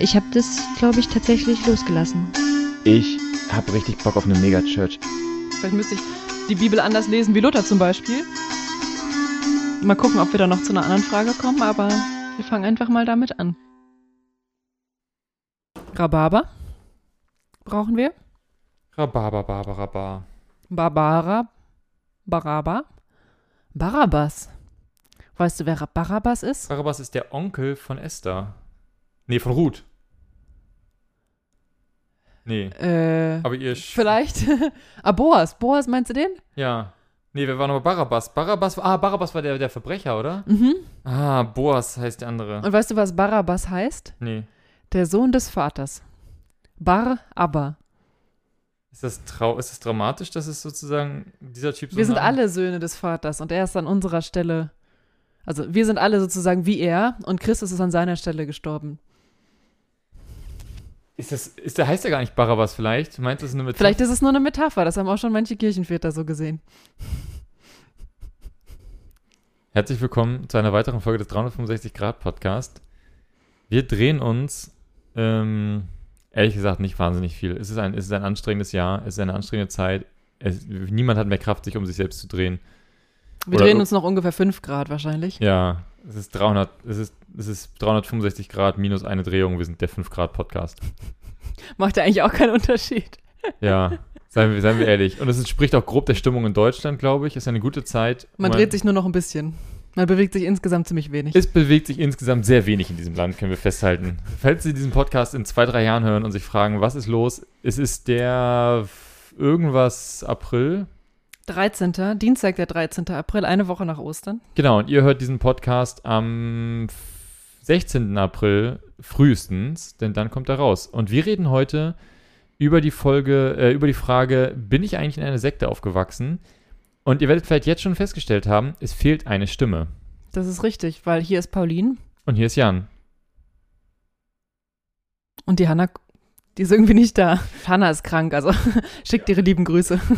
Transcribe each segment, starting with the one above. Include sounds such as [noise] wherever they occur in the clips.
Ich habe das, glaube ich, tatsächlich losgelassen. Ich habe richtig Bock auf eine Megachurch. Vielleicht müsste ich die Bibel anders lesen wie Luther zum Beispiel. Mal gucken, ob wir da noch zu einer anderen Frage kommen, aber wir fangen einfach mal damit an. Rhabarber brauchen wir. Rhabarber, Barbara, Barbara. Baraba. Barabbas. Weißt du, wer Barabbas ist? Barabbas ist der Onkel von Esther. Nee, von Ruth. Nee, Äh, aber ihr... Sch vielleicht. [laughs] ah, Boas. Boas, meinst du den? Ja. Nee, wer war nochmal Barabbas? Barabbas, ah, Barabbas war der, der Verbrecher, oder? Mhm. Ah, Boas heißt der andere. Und weißt du, was Barabbas heißt? Nee. Der Sohn des Vaters. Bar Abba. Ist das, trau ist das dramatisch, dass es sozusagen dieser Typ so Wir sind einen- alle Söhne des Vaters und er ist an unserer Stelle. Also wir sind alle sozusagen wie er und Christus ist an seiner Stelle gestorben. Ist das, ist der, heißt der gar nicht Barabbas vielleicht? Meinst du, das ist eine Metapher? Vielleicht ist es nur eine Metapher, das haben auch schon manche Kirchenväter so gesehen. Herzlich willkommen zu einer weiteren Folge des 365 Grad Podcast. Wir drehen uns, ähm, ehrlich gesagt, nicht wahnsinnig viel. Es ist ein, es ist ein anstrengendes Jahr, es ist eine anstrengende Zeit. Es, niemand hat mehr Kraft, sich um sich selbst zu drehen. Wir Oder- drehen uns noch ungefähr 5 Grad wahrscheinlich. Ja, es ist 300, es ist, es ist 365 Grad minus eine Drehung. Wir sind der 5 Grad Podcast. [laughs] Macht ja eigentlich auch keinen Unterschied. [laughs] Ja, seien wir, seien wir ehrlich. Und es entspricht auch grob der Stimmung in Deutschland, glaube ich. Es ist eine gute Zeit. Man Und dreht sich nur noch ein bisschen. Man bewegt sich insgesamt ziemlich wenig. Es bewegt sich insgesamt sehr wenig in diesem Land, können wir festhalten. Falls Sie diesen Podcast in zwei, drei Jahren hören und sich fragen, was ist los? Es ist der irgendwas April. 13. Dienstag, der 13. April, eine Woche nach Ostern. Genau, und ihr hört diesen Podcast am f- 16. April frühestens, denn dann kommt er raus. Und wir reden heute über die Folge, äh, über die Frage, bin ich eigentlich in einer Sekte aufgewachsen? Und ihr werdet vielleicht jetzt schon festgestellt haben, es fehlt eine Stimme. Das ist richtig, weil hier ist Pauline Und hier ist Jan. und die Hanna, die ist irgendwie nicht da. Hanna ist krank, also [laughs] schickt ihre lieben Grüße. [laughs]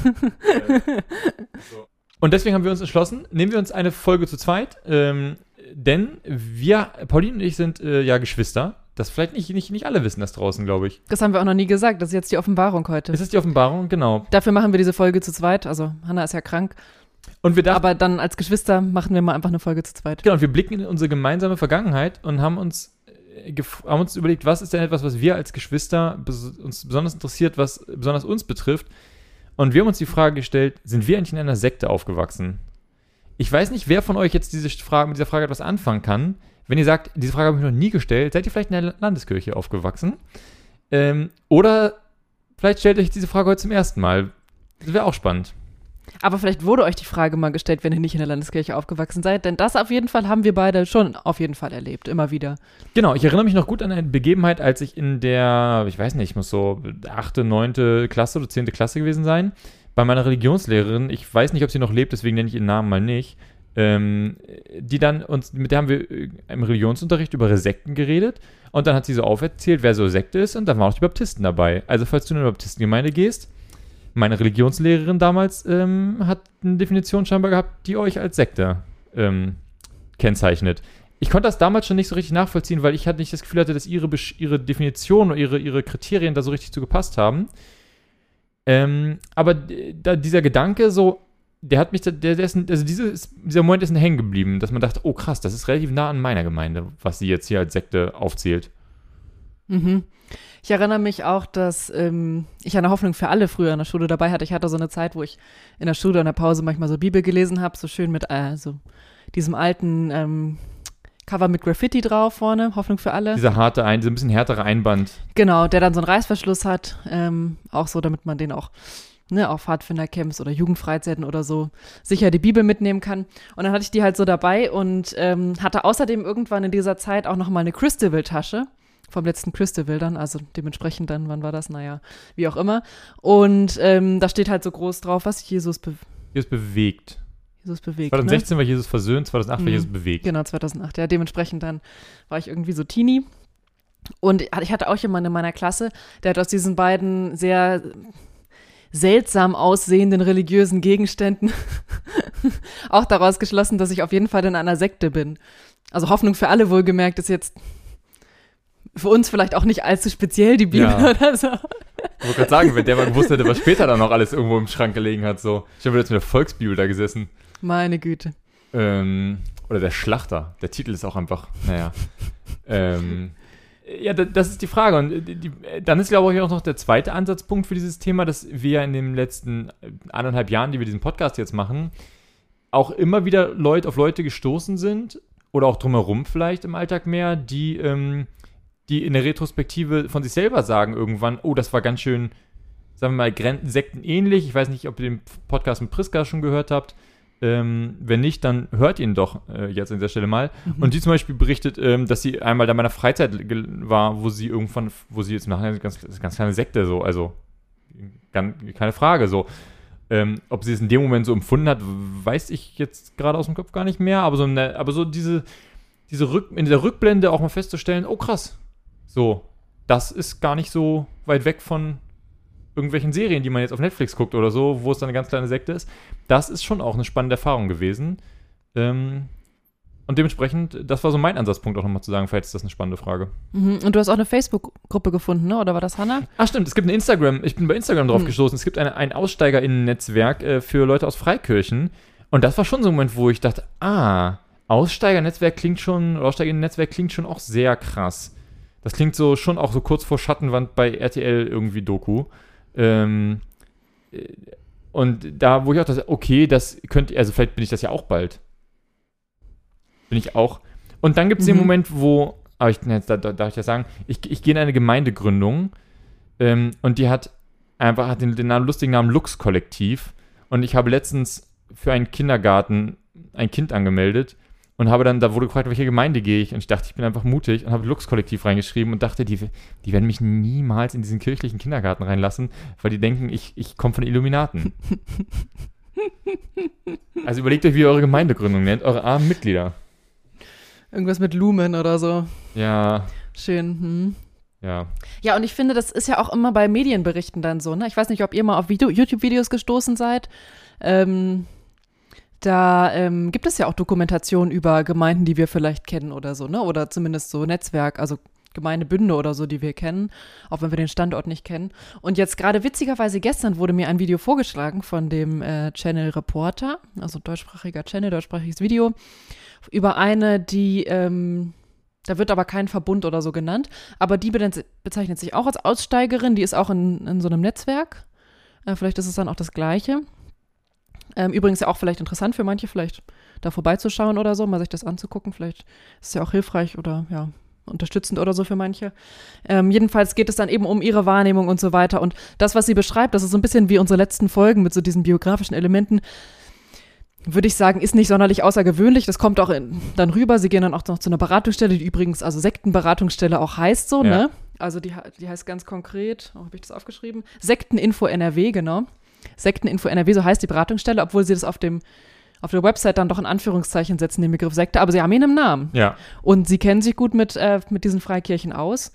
Und deswegen haben wir uns entschlossen, nehmen wir uns eine Folge zu zweit, ähm, denn wir, Pauline und ich sind äh, ja Geschwister. Das vielleicht nicht, nicht, nicht alle wissen das draußen, glaube ich. Das haben wir auch noch nie gesagt, das ist jetzt die Offenbarung heute. Es ist die Offenbarung, genau. Dafür machen wir diese Folge zu zweit. Also Hanna ist ja krank. Und wir dachten, Aber dann als Geschwister machen wir mal einfach eine Folge zu zweit. genau, und wir blicken in unsere gemeinsame Vergangenheit und haben uns, haben uns überlegt, was ist denn etwas, was wir als Geschwister uns besonders interessiert, was besonders uns betrifft. Und wir haben uns die Frage gestellt, sind wir eigentlich in einer Sekte aufgewachsen? Ich weiß nicht, wer von euch jetzt diese Frage, mit dieser Frage etwas anfangen kann. Wenn ihr sagt, diese Frage habe ich noch nie gestellt, seid ihr vielleicht in der Landeskirche aufgewachsen? Ähm, oder vielleicht stellt euch diese Frage heute zum ersten Mal. Das wäre auch spannend. Aber vielleicht wurde euch die Frage mal gestellt, wenn ihr nicht in der Landeskirche aufgewachsen seid. Denn das auf jeden Fall haben wir beide schon auf jeden Fall erlebt, immer wieder. Genau, ich erinnere mich noch gut an eine Begebenheit, als ich in der, ich weiß nicht, ich muss so achte, neunte Klasse oder zehnte Klasse gewesen sein, bei meiner Religionslehrerin, ich weiß nicht, ob sie noch lebt, deswegen nenne ich ihren Namen mal nicht, ähm, die dann uns, mit der haben wir äh, im Religionsunterricht über Sekten geredet und dann hat sie so auferzählt, wer so Sekte ist und dann waren auch die Baptisten dabei. Also falls du in eine Baptistengemeinde gehst, meine Religionslehrerin damals ähm, hat eine Definition scheinbar gehabt, die euch als Sekte ähm, kennzeichnet. Ich konnte das damals schon nicht so richtig nachvollziehen, weil ich halt nicht das Gefühl hatte, dass ihre, Besch- ihre Definition oder ihre, ihre Kriterien da so richtig zu gepasst haben. Ähm, aber da, dieser Gedanke so, der hat mich, der, der ist, also dieses, dieser Moment ist hängen geblieben, dass man dachte, oh krass, das ist relativ nah an meiner Gemeinde, was sie jetzt hier als Sekte aufzählt. Mhm. Ich erinnere mich auch, dass ähm, ich eine Hoffnung für alle früher in der Schule dabei hatte. Ich hatte so eine Zeit, wo ich in der Schule in der Pause manchmal so Bibel gelesen habe, so schön mit äh, so diesem alten ähm, Cover mit Graffiti drauf vorne, Hoffnung für alle. Dieser harte, ein, dieser ein bisschen härtere Einband. Genau, der dann so einen Reißverschluss hat, ähm, auch so, damit man den auch ne, auf Pfadfindercamps oder Jugendfreizeiten oder so sicher die Bibel mitnehmen kann. Und dann hatte ich die halt so dabei und ähm, hatte außerdem irgendwann in dieser Zeit auch noch mal eine Christabel-Tasche vom letzten Christabel dann, also dementsprechend dann, wann war das? Naja, wie auch immer. Und ähm, da steht halt so groß drauf, was Jesus, be Jesus bewegt. Jesus bewegt. Ne? 2016 war Jesus versöhnt, 2008 war Mhm. Jesus bewegt. Genau, 2008. Ja, dementsprechend dann war ich irgendwie so Teenie. Und ich hatte auch jemanden in meiner Klasse, der hat aus diesen beiden sehr seltsam aussehenden religiösen Gegenständen [laughs] auch daraus geschlossen, dass ich auf jeden Fall in einer Sekte bin. Also Hoffnung für alle wohlgemerkt ist jetzt für uns vielleicht auch nicht allzu speziell, die Bibel Ja. oder so. Ich wollte gerade sagen, wenn der mal gewusst hätte, was später dann noch alles irgendwo im Schrank gelegen hat, so. Ich habe jetzt mit der Volksbibel da gesessen. Meine Güte. Ähm, oder der Schlachter. Der Titel ist auch einfach, naja. ähm, ja, da- das ist die Frage. Und die, die, dann ist, glaube ich, auch noch der zweite Ansatzpunkt für dieses Thema, dass wir ja in den letzten äh, anderthalb Jahren, die wir diesen Podcast jetzt machen, auch immer wieder Leute auf Leute gestoßen sind oder auch drumherum vielleicht im Alltag mehr, die, ähm, die in der Retrospektive von sich selber sagen irgendwann, oh, das war ganz schön, sagen wir mal, sektenähnlich. Ich weiß nicht, ob ihr den Podcast mit Priska schon gehört habt. Ähm, wenn nicht, dann hört ihn doch äh, jetzt an dieser Stelle mal. Und die zum Beispiel berichtet, ähm, dass sie einmal da in meiner Freizeit war, wo sie irgendwann, wo sie jetzt nachher ganz, ganz kleine Sekte so, also ganz, keine Frage so. Ähm, ob sie es in dem Moment so empfunden hat, weiß ich jetzt gerade aus dem Kopf gar nicht mehr, aber so, eine, aber so diese, diese Rück, in dieser Rückblende auch mal festzustellen, oh krass, so, das ist gar nicht so weit weg von irgendwelchen Serien, die man jetzt auf Netflix guckt oder so, wo es dann eine ganz kleine Sekte ist. Das ist schon auch eine spannende Erfahrung gewesen. Ähm, und dementsprechend, das war so mein Ansatzpunkt auch nochmal zu sagen, vielleicht ist das eine spannende Frage. Mhm. Und du hast auch eine Facebook-Gruppe gefunden, ne? oder war das Hannah? Ach stimmt, es gibt eine Instagram, ich bin bei Instagram drauf Hm. gestoßen, es gibt eine, ein Aussteigerinnen-Netzwerk äh, für Leute aus Freikirchen. Und das war schon so ein Moment, wo ich dachte, ah, Aussteigernetzwerk klingt schon, Aussteigerinnen-Netzwerk klingt schon auch sehr krass. Das klingt so schon auch so kurz vor Schattenwand bei RTL irgendwie Doku. Ähm, äh, und da, wo ich auch dachte, okay, das könnte, also vielleicht bin ich das ja auch bald. Bin ich auch. Und dann gibt es den Mhm. Moment, wo, aber ich, ne, da, da, darf ich ja sagen, ich, ich gehe in eine Gemeindegründung ähm, und die hat einfach hat den, den Namen, lustigen Namen Lux Kollektiv. Und ich habe letztens für einen Kindergarten ein Kind angemeldet und habe dann, da wurde gefragt, welche Gemeinde gehe ich. Und ich dachte, ich bin einfach mutig und habe Lux Kollektiv reingeschrieben und dachte, die, die werden mich niemals in diesen kirchlichen Kindergarten reinlassen, weil die denken, ich, ich komme von den Illuminaten. [laughs] also überlegt euch, wie ihr eure Gemeindegründung nennt, eure armen Mitglieder. Irgendwas mit Lumen oder so. Ja, Schön. Hm. ja. Ja, und ich finde, das ist ja auch immer bei Medienberichten dann so. Ne? Ich weiß nicht, ob ihr mal auf Video- YouTube-Videos gestoßen seid. Ähm, da ähm, gibt es ja auch Dokumentationen über Gemeinden, die wir vielleicht kennen oder so, ne? Oder zumindest so Netzwerk, also Gemeindebünde oder so, die wir kennen, auch wenn wir den Standort nicht kennen. Und jetzt gerade witzigerweise gestern wurde mir ein Video vorgeschlagen von dem äh, Channel Reporter, also deutschsprachiger Channel, deutschsprachiges Video, über eine, die, ähm, da wird aber kein Verbund oder so genannt, aber die bezeichnet sich auch als Aussteigerin, die ist auch in, in so einem Netzwerk. Äh, vielleicht ist es dann auch das Gleiche. Ähm, übrigens ja auch vielleicht interessant für manche, vielleicht da vorbeizuschauen oder so, mal sich das anzugucken. Vielleicht ist es ja auch hilfreich oder ja, unterstützend oder so für manche. Ähm, jedenfalls geht es dann eben um ihre Wahrnehmung und so weiter. Und das, was sie beschreibt, das ist so ein bisschen wie unsere letzten Folgen mit so diesen biografischen Elementen. Würde ich sagen, ist nicht sonderlich außergewöhnlich. Das kommt auch in, dann rüber. Sie gehen dann auch noch zu einer Beratungsstelle, die übrigens, also Sektenberatungsstelle auch heißt so, Ja. ne? Also die, die heißt ganz konkret, oh, habe ich das aufgeschrieben? Sekteninfo NRW, genau. Sekteninfo NRW, so heißt die Beratungsstelle, obwohl sie das auf dem auf der Website dann doch in Anführungszeichen setzen, den Begriff Sekte, aber sie haben ihn im Namen. Ja, Und sie kennen sich gut mit, äh, mit diesen Freikirchen aus.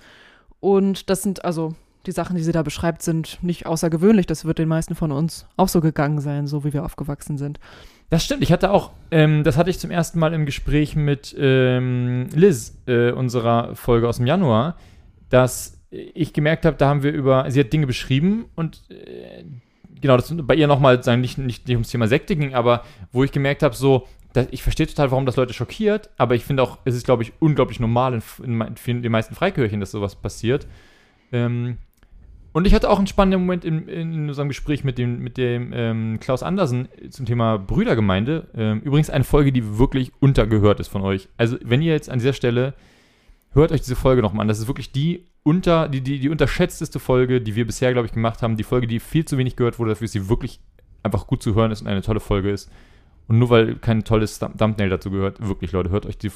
Und das sind, also die Sachen, die sie da beschreibt, sind nicht außergewöhnlich. Das wird den meisten von uns auch so gegangen sein, so wie wir aufgewachsen sind. Das stimmt. Ich hatte auch, ähm, das hatte ich zum ersten Mal im Gespräch mit ähm, Liz, äh, unserer Folge aus dem Januar, dass ich gemerkt habe, da haben wir über, sie hat Dinge beschrieben und äh, genau, das bei ihr nochmal sagen, nicht, nicht, nicht ums Thema Sekte ging, aber wo ich gemerkt habe, so, ich verstehe total, warum das Leute schockiert, aber ich finde auch, es ist, glaube ich, unglaublich normal in, in den meisten Freikirchen, dass sowas passiert. Ähm, und ich hatte auch einen spannenden Moment in, in unserem Gespräch mit dem, mit dem ähm, Klaus Andersen zum Thema Brüdergemeinde. Ähm, übrigens eine Folge, die wirklich untergehört ist von euch. Also, wenn ihr jetzt an dieser Stelle hört euch diese Folge nochmal an. Das ist wirklich die unter, die, die, die unterschätzteste Folge, die wir bisher, glaube ich, gemacht haben. Die Folge, die viel zu wenig gehört wurde, dafür dass sie wirklich einfach gut zu hören ist und eine tolle Folge ist. Und nur weil kein tolles Thumb- Thumbnail dazu gehört, wirklich, Leute, hört euch die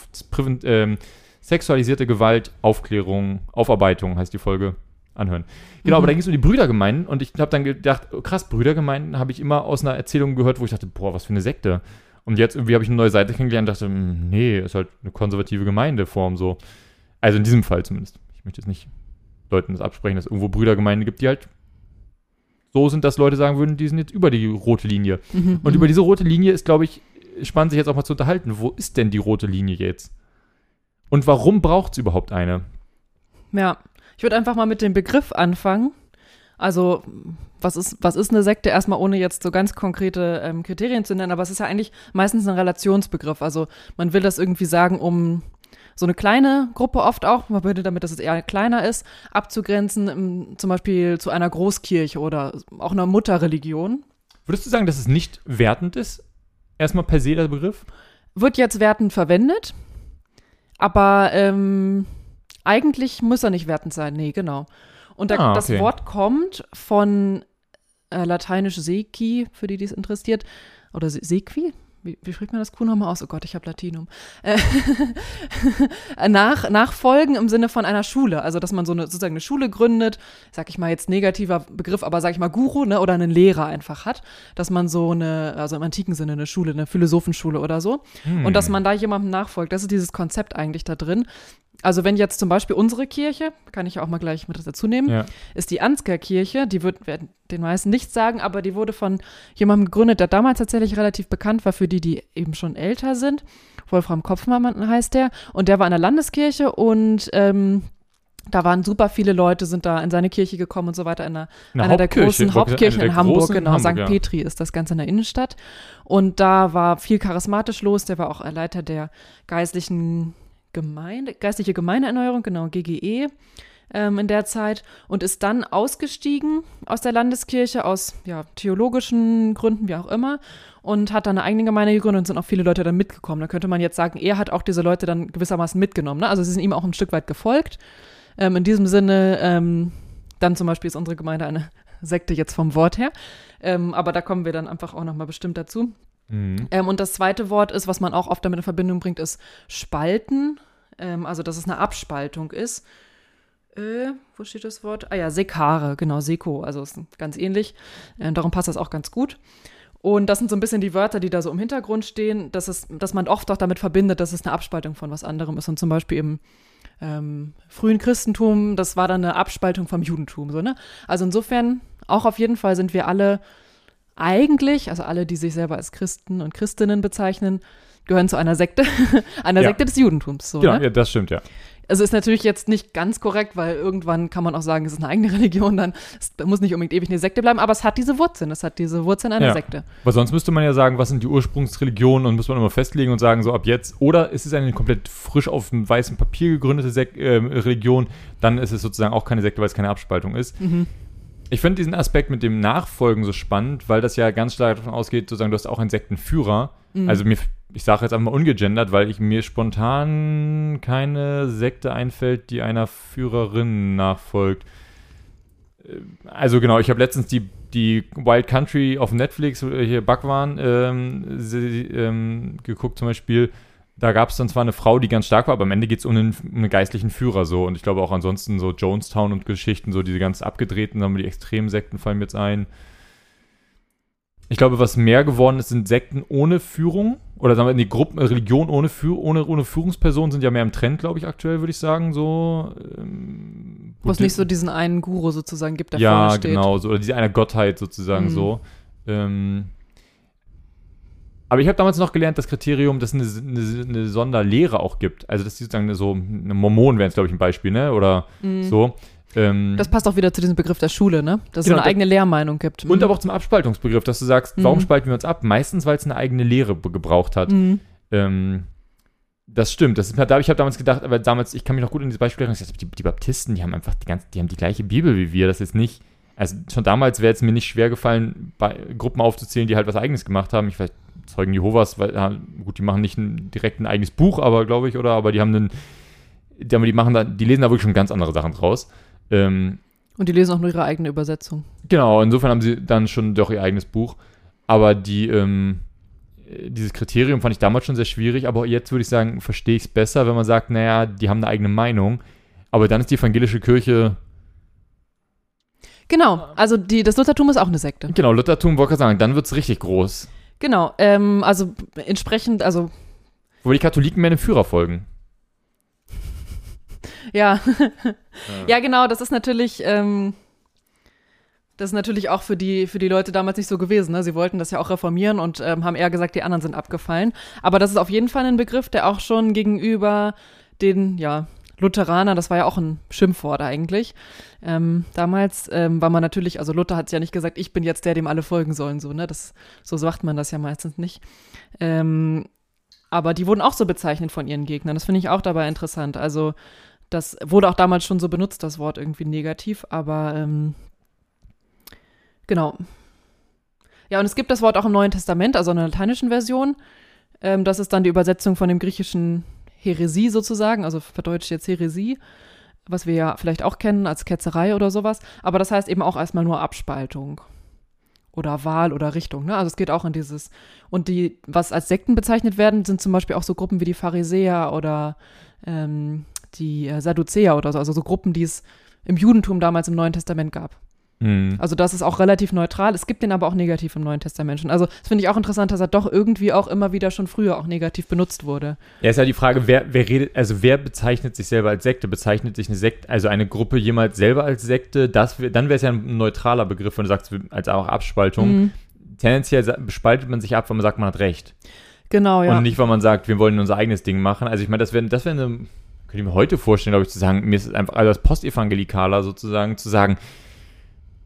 ähm, sexualisierte Gewalt, Aufklärung, Aufarbeitung heißt die Folge, anhören. Genau, aber da ging es um die Brüdergemeinden und ich habe dann gedacht, oh, krass, Brüdergemeinden habe ich immer aus einer Erzählung gehört, wo ich dachte, boah, was für eine Sekte. Und jetzt irgendwie habe ich eine neue Seite kennengelernt und dachte, hm, nee, ist halt eine konservative Gemeindeform so. Also in diesem Fall zumindest. Ich möchte jetzt nicht Leuten das absprechen, dass es irgendwo Brüdergemeinden gibt, die halt so sind, dass Leute sagen würden, die sind jetzt über die rote Linie. Mhm, Und über diese rote Linie ist, glaube ich, spannend sich jetzt auch mal zu unterhalten. Wo ist denn die rote Linie jetzt? Und warum braucht es überhaupt eine? Ja, ich würde einfach mal mit dem Begriff anfangen. Also, was ist, was ist eine Sekte? Erstmal ohne jetzt so ganz konkrete ähm, Kriterien zu nennen, aber es ist ja eigentlich meistens ein Relationsbegriff. Also, man will das irgendwie sagen, um so eine kleine Gruppe oft auch, man würde damit, dass es eher kleiner ist, abzugrenzen, im, zum Beispiel zu einer Großkirche oder auch einer Mutterreligion. Würdest du sagen, dass es nicht wertend ist? Erstmal per se der Begriff? Wird jetzt wertend verwendet, aber ähm, eigentlich muss er nicht wertend sein. Nee, genau. Und da, Ah, das okay. Wort kommt von äh, lateinisch Sequi, für die, die es interessiert. Oder Se- Sequi? Wie, wie spricht man das Q nochmal aus? Oh Gott, ich habe Latinum. Äh, [laughs] nach, nachfolgen im Sinne von einer Schule. Also, dass man so eine, sozusagen eine Schule gründet, sag ich mal jetzt negativer Begriff, aber sag ich mal Guru, ne, oder einen Lehrer einfach hat. Dass man so eine, also im antiken Sinne eine Schule, eine Philosophenschule oder so. Und dass man da jemandem nachfolgt. Das ist dieses Konzept eigentlich da drin. Also wenn jetzt zum Beispiel unsere Kirche, kann ich ja auch mal gleich mit dazu nehmen, Ja. ist die Ansgar Kirche, die wird werden den meisten nichts sagen, aber die wurde von jemandem gegründet, der damals tatsächlich relativ bekannt war für die, die eben schon älter sind. Wolfram Kopfmann heißt der. Und der war in der Landeskirche und ähm, da waren super viele Leute, sind da in seine Kirche gekommen und so weiter, in einer, Eine einer der großen Hauptkirchen in Hamburg, großen genau, Hamburg, St. ja. Petri ist das Ganze in der Innenstadt. Und da war viel charismatisch los, der war auch Leiter der geistlichen Gemeinde, geistliche Gemeindeerneuerung, genau, GGE ähm, in der Zeit und ist dann ausgestiegen aus der Landeskirche aus ja, theologischen Gründen, wie auch immer, und hat dann eine eigene Gemeinde gegründet und sind auch viele Leute dann mitgekommen. Da könnte man jetzt sagen, er hat auch diese Leute dann gewissermaßen mitgenommen. Ne? Also sie sind ihm auch ein Stück weit gefolgt. Ähm, in diesem Sinne, ähm, dann zum Beispiel ist unsere Gemeinde eine Sekte jetzt vom Wort her. Ähm, aber da kommen wir dann einfach auch nochmal bestimmt dazu. Mhm. Ähm, und das zweite Wort ist, was man auch oft damit in Verbindung bringt, ist Spalten. Ähm, also, dass es eine Abspaltung ist. Äh, wo steht das Wort? Ah ja, Sekare, genau, Seko, also ist ganz ähnlich. Ähm, darum passt das auch ganz gut. Und das sind so ein bisschen die Wörter, die da so im Hintergrund stehen, dass, es, dass man oft auch damit verbindet, dass es eine Abspaltung von was anderem ist. Und zum Beispiel im ähm, frühen Christentum, das war dann eine Abspaltung vom Judentum. So, ne? Also insofern, auch auf jeden Fall sind wir alle eigentlich, also alle, die sich selber als Christen und Christinnen bezeichnen, gehören zu einer Sekte, [laughs] einer Ja. Sekte des Judentums. So, Genau, ne? ja, das stimmt, ja. Also ist natürlich jetzt nicht ganz korrekt, weil irgendwann kann man auch sagen, es ist eine eigene [laughs] Religion, dann es muss nicht unbedingt ewig eine Sekte bleiben, aber es hat diese Wurzeln, es hat diese Wurzeln einer Ja. Sekte. Weil sonst müsste man ja sagen, was sind die Ursprungsreligionen und muss man immer festlegen und sagen, so ab jetzt. Oder ist es eine komplett frisch auf dem weißen Papier gegründete Sek äh, Religion, dann ist es sozusagen auch keine Sekte, weil es keine Abspaltung ist. Ich finde diesen Aspekt mit dem Nachfolgen so spannend, weil das ja ganz stark davon ausgeht, sozusagen, du hast auch einen Sektenführer. Also mir, ich sage jetzt einfach mal ungegendert, weil ich mir spontan keine Sekte einfällt, die einer Führerin nachfolgt. Äh, Also genau, ich habe letztens die, die Wild Country auf Netflix, hier Bhagwan, ähm, sie, ähm, geguckt zum Beispiel. Da gab es dann zwar eine Frau, die ganz stark war, aber am Ende geht es um einen, um einen geistlichen Führer so. Und ich glaube auch ansonsten so Jonestown und Geschichten, so diese ganz abgedrehten, haben wir die extremen Sekten fallen mir jetzt ein. Ich glaube, was mehr geworden ist, sind Sekten ohne Führung. Oder sagen wir, die Gruppen, äh, Religion ohne, Führ ohne, ohne Führungsperson sind ja mehr im Trend, glaube ich, aktuell, würde ich sagen. So, ähm, Wo es nicht so diesen einen Guru sozusagen gibt, der ja, vorne steht. genau, so, oder diese eine Gottheit sozusagen Mhm. so. Ähm, aber ich habe damals noch gelernt, das Kriterium, dass es eine, eine, eine Sonderlehre auch gibt. Also, dass die sozusagen so, eine Mormonen wären es, glaube ich, ein Beispiel, ne? Oder so. Ähm, Mhm. Das passt auch wieder zu diesem Begriff der Schule, ne? Dass Genau, es eine eigene Lehrmeinung gibt. und Mhm. aber auch zum Abspaltungsbegriff, dass du sagst, warum Mhm. spalten wir uns ab? Meistens, weil es eine eigene Lehre gebraucht hat. Mhm. Ähm, das stimmt. Das ist, da habe ich habe damals gedacht, aber damals, ich kann mich noch gut an dieses Beispiel erinnern, die, die Baptisten, die haben einfach die ganze, die haben die gleiche Bibel wie wir. Das ist nicht, also schon damals wäre es mir nicht schwer gefallen, Gruppen aufzuzählen, die halt was eigenes gemacht haben. Ich weiß, Zeugen Jehovas, weil, gut, die machen nicht ein, direkt ein eigenes Buch, aber glaube ich, oder, aber die haben einen, die, haben- die machen da, die lesen da wirklich schon ganz andere Sachen draus. Ähm, Und die lesen auch nur ihre eigene Übersetzung. Genau, insofern haben sie dann schon doch ihr eigenes Buch. Aber die, ähm, äh, dieses Kriterium fand ich damals schon sehr schwierig, aber jetzt würde ich sagen, verstehe ich es besser, wenn man sagt, naja, die haben eine eigene Meinung. Aber dann ist die evangelische Kirche, Genau, also die, das Luthertum ist auch eine Sekte. genau, Luthertum, wollte ich sagen, dann wird es richtig groß. Genau, ähm, also entsprechend, also Wo die Katholiken mehr einem Führer folgen. [laughs] ja, [laughs] ja genau, das ist natürlich, ähm, das ist natürlich auch für die, für die Leute damals nicht so gewesen. Ne? Sie wollten das ja auch reformieren und ähm, haben eher gesagt, die anderen sind abgefallen. Aber das ist auf jeden Fall ein Begriff, der auch schon gegenüber den, ja, Lutheraner, das war ja auch ein Schimpfwort eigentlich. Ähm, damals ähm, war man natürlich, also Luther hat ja nicht gesagt, ich bin jetzt der, dem alle folgen sollen, so, ne? Das, so sagt man das ja meistens nicht. Ähm, aber die wurden auch so bezeichnet von ihren Gegnern. Das finde ich auch dabei interessant. Also, das wurde auch damals schon so benutzt, das Wort irgendwie negativ, aber ähm, genau. Ja, und es gibt das Wort auch im Neuen Testament, also in der lateinischen Version. Ähm, das ist dann die Übersetzung von dem griechischen Heresie sozusagen, also verdeutscht jetzt Heresie, was wir ja vielleicht auch kennen als Ketzerei oder sowas. Aber das heißt eben auch erstmal nur Abspaltung oder Wahl oder Richtung. Ne? Also es geht auch in dieses. Und die, was als Sekten bezeichnet werden, sind zum Beispiel auch so Gruppen wie die Pharisäer oder ähm, die äh, Sadduzäer oder so, also so Gruppen, die es im Judentum damals im Neuen Testament gab. Hm. Also das ist auch relativ neutral. Es gibt den aber auch negativ im Neuen Testament schon. Also das finde ich auch interessant, dass er doch irgendwie auch immer wieder schon früher auch negativ benutzt wurde. Ja, ist ja die Frage, wer, wer redet, also wer bezeichnet sich selber als Sekte? Bezeichnet sich eine Sekte, also eine Gruppe jemals selber als Sekte? Das, dann wäre es ja ein neutraler Begriff, wenn du sagst, als auch Abspaltung. Mhm. Tendenziell spaltet man sich ab, wenn man sagt, man hat recht. Genau, ja. Und nicht, weil man sagt, wir wollen unser eigenes Ding machen. Also ich meine, das wäre das wär eine, könnte ich mir heute vorstellen, glaube ich, zu sagen, mir ist es einfach, also als Postevangelikaler sozusagen, zu sagen,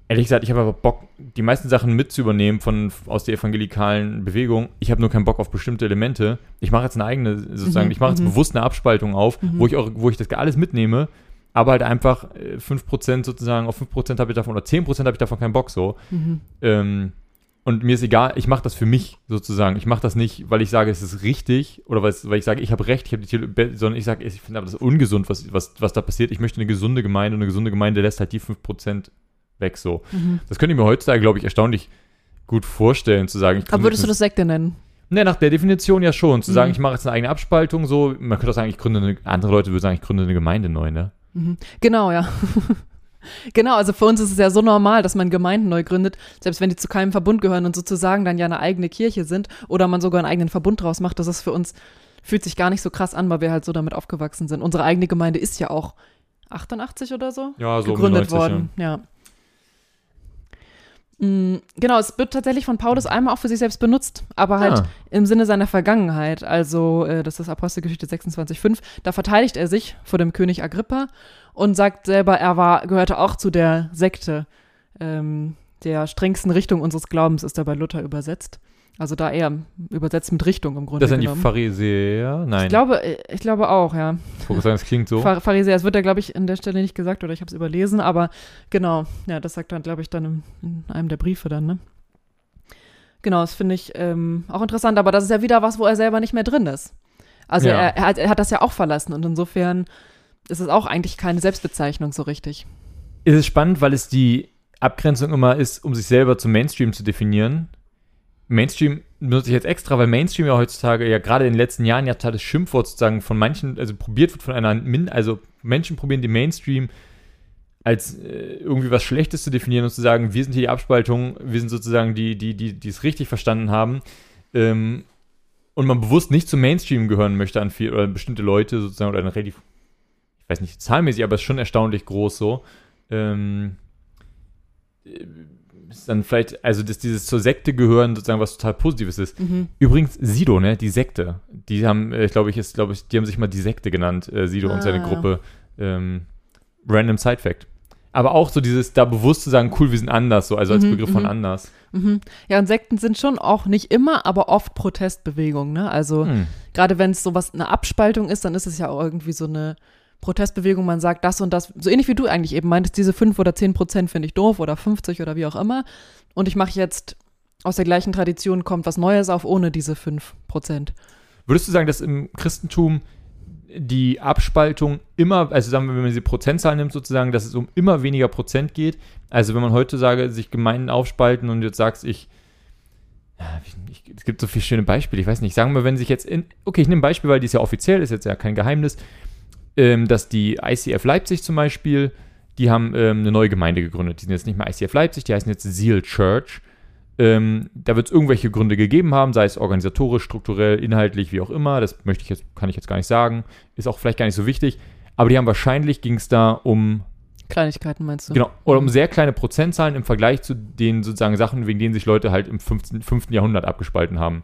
ehrlich gesagt, ich habe aber Bock, die meisten Sachen mit zu übernehmen von, aus der evangelikalen Bewegung. Ich habe nur keinen Bock auf bestimmte Elemente. Ich mache jetzt eine eigene, sozusagen, Mhm, ich mache jetzt mhm. bewusst eine Abspaltung auf, Mhm. wo ich auch, wo ich das alles mitnehme, aber halt einfach äh, 5% sozusagen, auf 5% habe ich davon, oder 10% habe ich davon keinen Bock so. Mhm. Ähm, und mir ist egal, ich mache das für mich sozusagen. Ich mache das nicht, weil ich sage, es ist richtig oder weil, weil ich sage, ich habe recht, ich habe die Theolo- be- sondern ich sage, ich finde aber das ungesund, was, was, was da passiert. Ich möchte eine gesunde Gemeinde und eine gesunde Gemeinde lässt halt die 5% weg so. Mhm. Das könnte ich mir heutzutage, glaube ich, erstaunlich gut vorstellen, zu sagen, ich Aber würdest du das Sekte nennen? Ne, nach der Definition ja schon. Zu sagen, Mhm. ich mache jetzt eine eigene Abspaltung, so, man könnte auch sagen, ich gründe eine, andere Leute würden sagen, ich gründe eine Gemeinde neu, ne? Mhm. Genau, ja. [laughs] genau, also für uns ist es ja so normal, dass man Gemeinden neu gründet, selbst wenn die zu keinem Verbund gehören und sozusagen dann ja eine eigene Kirche sind oder man sogar einen eigenen Verbund draus macht. Das ist für uns, fühlt sich gar nicht so krass an, weil wir halt so damit aufgewachsen sind. Unsere eigene Gemeinde ist ja auch 88 oder so Ja, so um gegründet 90, worden. Ja. Mm, Genau, es wird tatsächlich von Paulus einmal auch für sich selbst benutzt, aber halt Ah. im Sinne seiner Vergangenheit. Also, äh, das ist Apostelgeschichte 26,5. Da verteidigt er sich vor dem König Agrippa und sagt selber, er war, gehörte auch zu der Sekte ähm, der strengsten Richtung unseres Glaubens, ist er bei Luther übersetzt. Also da eher übersetzt mit Richtung im Grunde Das sind die genommen. Pharisäer? Nein. ich glaube, äh, ich glaube auch, ja. ich sagen, das klingt so. Phar- Pharisäer, das wird ja, glaube ich, an der Stelle nicht gesagt oder ich habe es überlesen, aber genau, ja, das sagt dann, glaube ich, dann im, in einem der Briefe dann, ne? Genau, das finde ich ähm, auch interessant, aber das ist ja wieder was, wo er selber nicht mehr drin ist. Also Ja. er, er, hat, er hat das ja auch verlassen und insofern ist es auch eigentlich keine Selbstbezeichnung so richtig. ist es spannend, weil es die Abgrenzung immer ist, um sich selber zum Mainstream zu definieren. Mainstream benutze ich jetzt extra, weil Mainstream ja heutzutage ja gerade in den letzten Jahren ja das Schimpfwort sozusagen von manchen, also probiert wird von einer, Min also Menschen probieren die Mainstream als äh, irgendwie was Schlechtes zu definieren und zu sagen, wir sind hier die Abspaltung, wir sind sozusagen die, die, die, die es richtig verstanden haben. Ähm, und man bewusst nicht zum Mainstream gehören möchte an viel, oder bestimmte Leute sozusagen, oder eine relativ, ich weiß nicht zahlmäßig, aber es ist schon erstaunlich groß so. Ähm, äh, ist dann vielleicht, also dass dieses zur Sekte gehören sozusagen was total Positives ist. Mhm. Übrigens, Sido, ne, die Sekte, die haben, äh, glaube ich, ist, glaube ich, die haben sich mal die Sekte genannt, äh, Sido und seine Ah. Gruppe. Ähm, random Side Fact. Aber auch so dieses, da bewusst zu sagen, cool, wir sind anders, so, also als Mhm, Begriff von mhm. anders. Mhm. Ja, und Sekten sind schon auch nicht immer, aber oft Protestbewegungen, ne? Also Hm. gerade wenn es sowas eine Abspaltung ist, dann ist es ja auch irgendwie so eine Protestbewegung, man sagt das und das, so ähnlich wie du eigentlich eben meintest, diese 5 oder 10 Prozent finde ich doof oder 50 oder wie auch immer. Und ich mache jetzt aus der gleichen Tradition kommt was Neues auf ohne diese 5 Prozent. Würdest du sagen, dass im Christentum die Abspaltung immer, also sagen wir, wenn man diese Prozentzahl nimmt, sozusagen, dass es um immer weniger Prozent geht? Also wenn man heutzutage sich Gemeinden aufspalten und jetzt sagst, ich, ich es gibt so viele schöne Beispiele, ich weiß nicht, sagen wir, wenn sich jetzt in, okay, ich nehme ein Beispiel, weil die ist ja offiziell, ist jetzt ja kein Geheimnis, ähm, dass die ICF Leipzig zum Beispiel, die haben ähm, eine neue Gemeinde gegründet. Die sind jetzt nicht mehr ICF Leipzig, die heißen jetzt Seal Church. Ähm, da wird es irgendwelche Gründe gegeben haben, sei es organisatorisch, strukturell, inhaltlich, wie auch immer. Das möchte ich jetzt, kann ich jetzt gar nicht sagen. Ist auch vielleicht gar nicht so wichtig. Aber die haben wahrscheinlich, ging es da um, Kleinigkeiten meinst du? genau, oder um sehr kleine Prozentzahlen im Vergleich zu den sozusagen Sachen, wegen denen sich Leute halt im 15. 5. Jahrhundert abgespalten haben.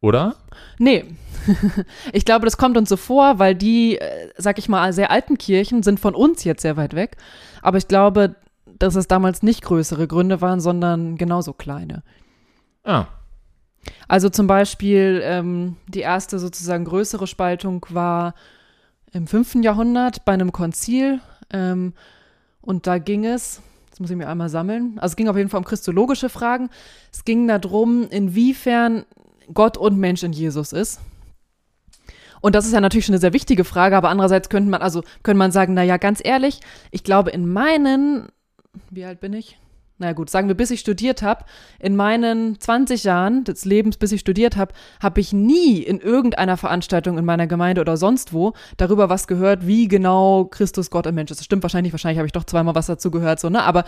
Oder? Nee. [laughs] ich glaube, das kommt uns so vor, weil die, äh, sag ich mal, sehr alten Kirchen sind von uns jetzt sehr weit weg. Aber ich glaube, dass es damals nicht größere Gründe waren, sondern genauso kleine. Ah. Also zum Beispiel ähm, die erste sozusagen größere Spaltung war im 5. Jahrhundert bei einem Konzil. Ähm, und da ging es, das muss ich mir einmal sammeln, also es ging auf jeden Fall um christologische Fragen. Es ging darum, inwiefern Gott und Mensch in Jesus ist. Und das ist ja natürlich schon eine sehr wichtige Frage, aber andererseits könnte man, also könnte man sagen, naja, ganz ehrlich, ich glaube, in meinen, wie alt bin ich? Na gut, sagen wir, bis ich studiert habe, in meinen 20 Jahren des Lebens, bis ich studiert habe, habe ich nie in irgendeiner Veranstaltung in meiner Gemeinde oder sonst wo darüber was gehört, wie genau Christus Gott und Mensch ist. Das stimmt wahrscheinlich, wahrscheinlich habe ich doch zweimal was dazu gehört, so, ne? Aber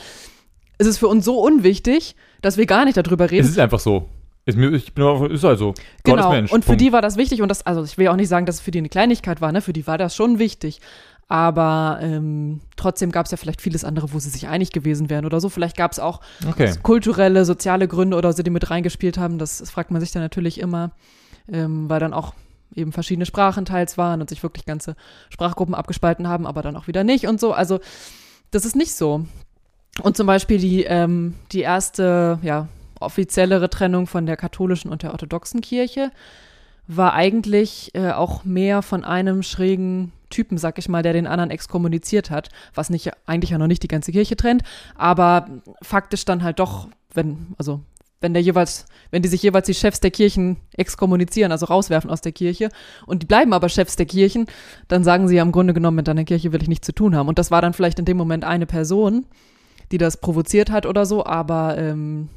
es ist für uns so unwichtig, dass wir gar nicht darüber reden. Es ist einfach so. Ist, mir, ich bin auch, ist also. Gott Genau, Mensch. und für Punkt. die war das wichtig und das, also ich will auch nicht sagen, dass es für die eine Kleinigkeit war, ne? Für die war das schon wichtig. Aber ähm, trotzdem gab es ja vielleicht vieles andere, wo sie sich einig gewesen wären oder so. Vielleicht gab es auch Okay. kulturelle, soziale Gründe oder so, die mit reingespielt haben. Das, das fragt man sich dann natürlich immer, ähm, weil dann auch eben verschiedene Sprachen teils waren und sich wirklich ganze Sprachgruppen abgespalten haben, aber dann auch wieder nicht und so. Also das ist nicht so. Und zum Beispiel die, ähm, die erste, ja, offiziellere Trennung von der katholischen und der orthodoxen Kirche war eigentlich äh, auch mehr von einem schrägen Typen, sag ich mal, der den anderen exkommuniziert hat, was nicht eigentlich ja noch nicht die ganze Kirche trennt, aber faktisch dann halt doch, wenn, also wenn der jeweils, wenn die sich jeweils die Chefs der Kirchen exkommunizieren, also rauswerfen aus der Kirche, und die bleiben aber Chefs der Kirchen, dann sagen sie ja im Grunde genommen, mit deiner Kirche will ich nichts zu tun haben. Und das war dann vielleicht in dem Moment eine Person, die das provoziert hat oder so, aber ähm,